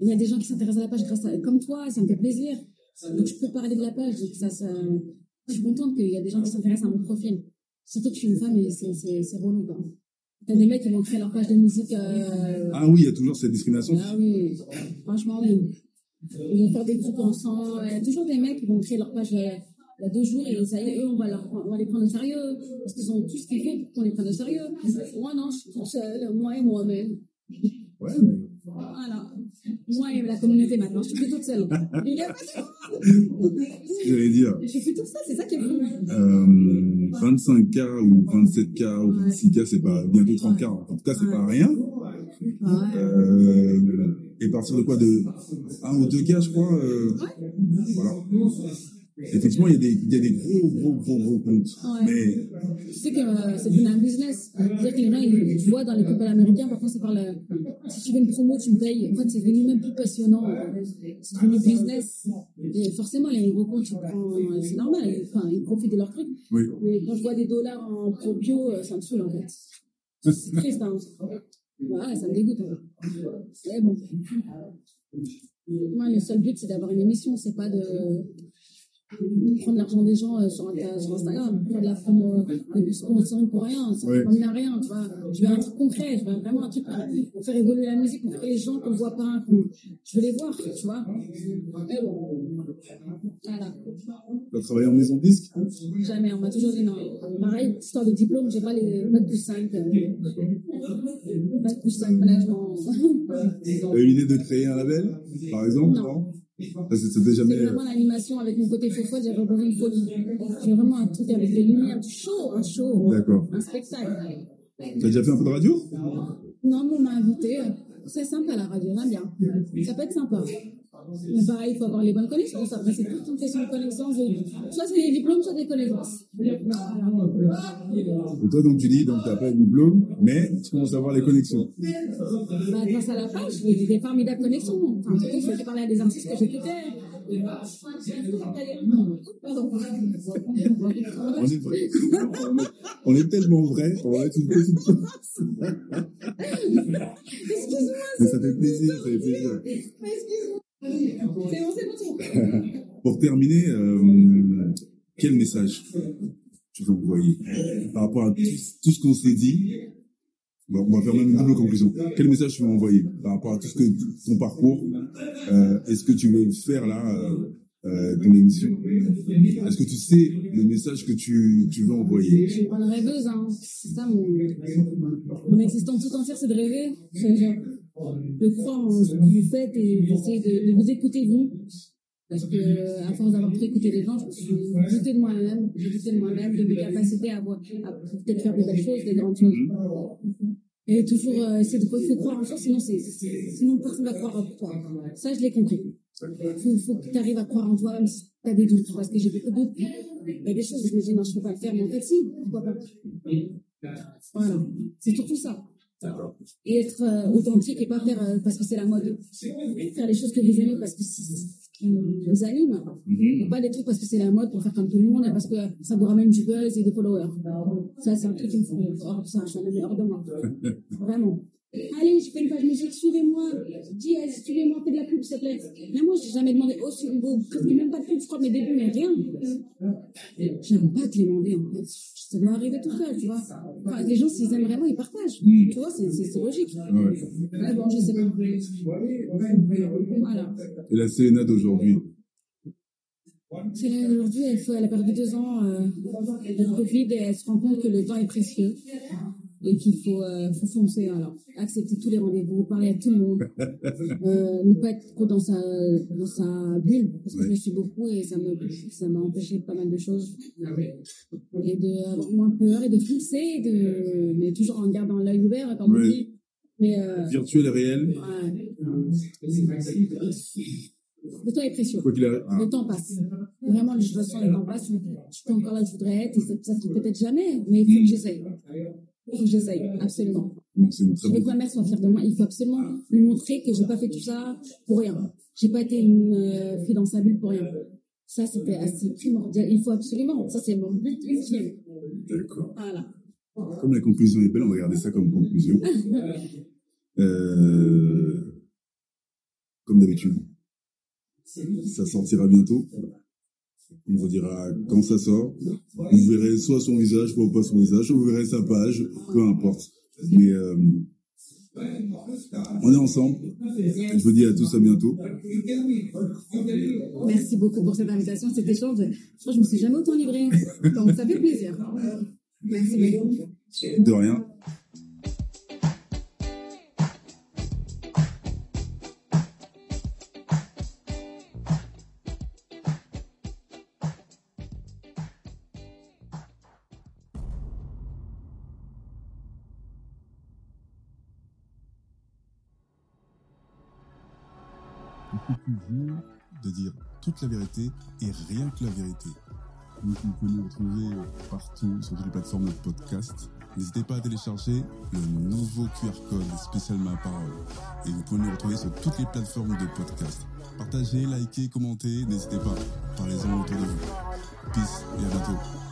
Il y a des gens qui s'intéressent à la page grâce à, comme toi, ça me fait plaisir. Donc, je peux parler de la page. Donc, ça, ça, je suis contente qu'il y a des gens qui s'intéressent à mon profil. Surtout que je suis une femme et c'est, c'est, c'est relou, quoi. T'as des mecs qui vont créer leur page de musique, euh, Ah oui, il y a toujours cette discrimination. ah oui, franchement, oui. Ils vont faire des groupes ensemble. Il y a toujours des mecs qui vont créer leur page euh, il y a deux jours et ça y est, eux, on va, leur, on va les prendre au sérieux. Parce qu'ils ont tout ce qu'il faut pour qu'on les prenne au sérieux. Moi, non, je suis toute seule, moi et moi-même. Ouais, mais Voilà. Moi et la communauté maintenant, je suis plus toute seule. Il y a pas de- j'allais dire Je suis plus toute seule, c'est ça qui est fou. euh, 25K ou 27K ou 26K, c'est pas bientôt 30K. En tout cas, c'est pas rien. Ouais. Euh, et partir de quoi? De 1 ou 2K, je crois. euh, Voilà. Effectivement, il y, a des, il y a des gros, gros, gros, gros comptes. Ouais. Mais Tu sais que euh, c'est devenu un business. C'est-à-dire que les gens, ils, tu vois, dans les couples américains, parfois, ça parle, euh, si tu veux une promo, tu me payes. En fait, c'est devenu même plus passionnant. C'est devenu business. Et forcément, les gros comptes, prennent- c'est normal. Ils, enfin, ils profitent de leur truc. oui, Mais quand je vois des dollars en pro bio, euh, ça me saoule, en fait. C'est triste, hein. Ouais, ça me dégoûte. hein. Mais bon. Moi, le seul but, c'est d'avoir une émission, c'est pas de prendre l'argent des gens euh, sur, Insta- sur Instagram, faire de la promo, euh, du sponsoring pour rien, ça Ouais. ne m'amène à rien, tu vois. Je veux un truc concret, je veux vraiment un truc euh, pour faire évoluer la musique, pour que les gens qu'on ne voit pas, je veux les voir, tu vois. Mais bon, voilà. tu as travaillé en maison de disque Jamais, on m'a toujours dit non. Pareil, histoire de diplôme, j'ai pas les bac plus 5. Euh, bac plus 5 management. Tu as eu l'idée de créer un label, par exemple Non. Non? C'est- vraiment l'animation avec mon côté faux j'avais besoin une folie. J'ai vraiment un truc avec des lumières, du show, un show, D'accord. un spectacle. Tu as déjà fait un peu de radio? Non, mais on m'a invité. C'est sympa la radio, j'aime bien. Ça peut être sympa. Pareil, il faut avoir les bonnes connaissances. Après, c'est toute une question de connaissances. Soit c'est des diplômes, soit des connaissances. Et toi, donc, tu dis, donc, t'as pas de diplôme, mais tu commences à avoir les connexions. Bah, grâce à la page, j'ai des formidables connexions. Enfin, en tout cas, je peux parler à des artistes que j'écoutais. On est, vrai. on est- tellement vrai, on va mettre une petite. Excuse-moi, Mais ça fait plaisir, ça fait plaisir. excuse-moi. Pour terminer, euh, quel message tu veux envoyer par rapport à tout, ce qu'on s'est dit? On va faire même une double conclusion. Quel message tu veux envoyer par rapport à tout ce que ton parcours euh, Est-ce que tu veux faire là euh, euh, ton émission Est-ce que tu sais le message que tu, tu veux envoyer? Je suis pas une rêveuse. C'est ça mon, mon existence tout entière, c'est de rêver. De croire en ce que vous faites et d'essayer de, vous écouter vous. Parce que, à force d'avoir trop écouté les gens, je doutée de moi-même, douté de moi-même, de mes capacités à, avoir, à peut-être faire de belles choses, des grandes choses. Et toujours euh, essayer de faut croire en soi, sinon, sinon personne va croire en toi. Ça, je l'ai compris. Il faut, faut que tu arrives à croire en toi, même si tu as des doutes. Parce que j'ai beaucoup doutes. Il y a des choses je me dis, non, je ne peux pas le faire, mais en fait, si, pourquoi pas. Voilà, c'est surtout ça. Et être euh, authentique et pas faire euh, parce que c'est la mode. Faire les choses que vous aimez parce que c'est ce qui vous anime. Et pas des trucs parce que c'est la mode pour faire comme tout le monde et parce que ça vous ramène du buzz et des followers. Ça, c'est un truc qui me fout hors, ça, je suis hors de moi. Vraiment. Allez, je fais une page musique, suivez-moi. Dis, suivez-moi, fais de la pub, s'il te plaît. Mais moi, j'ai jamais demandé, oh, suivez-vous, même pas de pub, je crois, mes débuts, mais rien. J'aime pas te demander, en fait. Ça doit arriver tout seul, tu vois. Enfin, les gens, s'ils aiment vraiment, ils partagent. Tu vois, c'est, logique. Ouais. Bon, je sais pas. Voilà. Et la Selena d'aujourd'hui C'est là, aujourd'hui, elle, fait- elle a perdu deux ans euh, de Covid et elle se rend compte que le temps est précieux et qu'il faut, euh, faut foncer. Alors, accepter tous les rendez-vous, parler à tout le monde, euh, ne pas être trop dans sa, dans sa bulle, parce que je suis beaucoup et ça me, ça m'a empêché pas mal de choses. Et d'avoir moins peur et de foncer, et de, mais toujours en gardant l'œil ouvert, comme on dit. Mais, euh, Virtuel et réel ouais. Le temps est précieux. Arrive. Ah, Le temps passe. Vraiment, je ressens le temps passe. Je suis pas encore là où je voudrais être. Et ça, ça se trouve peut-être jamais, mais il faut que j'essaye. Il faut que j'essaye, absolument. donc c'est très Je veux que bonne. ma mère soit fière de moi. Il faut absolument lui montrer que j'ai pas fait tout ça pour rien. J'ai pas été une euh, fille dans sa bulle pour rien. Ça, c'était assez primordial. Il faut absolument. Ça, c'est mon but ultime. D'accord. Voilà. Comme la conclusion est belle, on va garder ça comme conclusion. Euh, comme d'habitude, ça sortira bientôt. On vous dira quand ça sort. Vous verrez soit son visage, soit pas son visage, vous verrez sa page, peu importe. Mais euh, on est ensemble. Je vous dis à tous à bientôt. Merci beaucoup pour cette invitation, cet échange. Je crois que je me suis jamais autant livrée. Donc, ça fait plaisir. Merci beaucoup. De rien. La vérité et rien que la vérité. Vous pouvez nous retrouver partout sur toutes les plateformes de podcast. N'hésitez pas à télécharger le nouveau QR code spécial Ma Parole. Et vous pouvez nous retrouver sur toutes les plateformes de podcast. Partagez, likez, commentez, n'hésitez pas. Parlez-en autour de vous. Peace et à bientôt.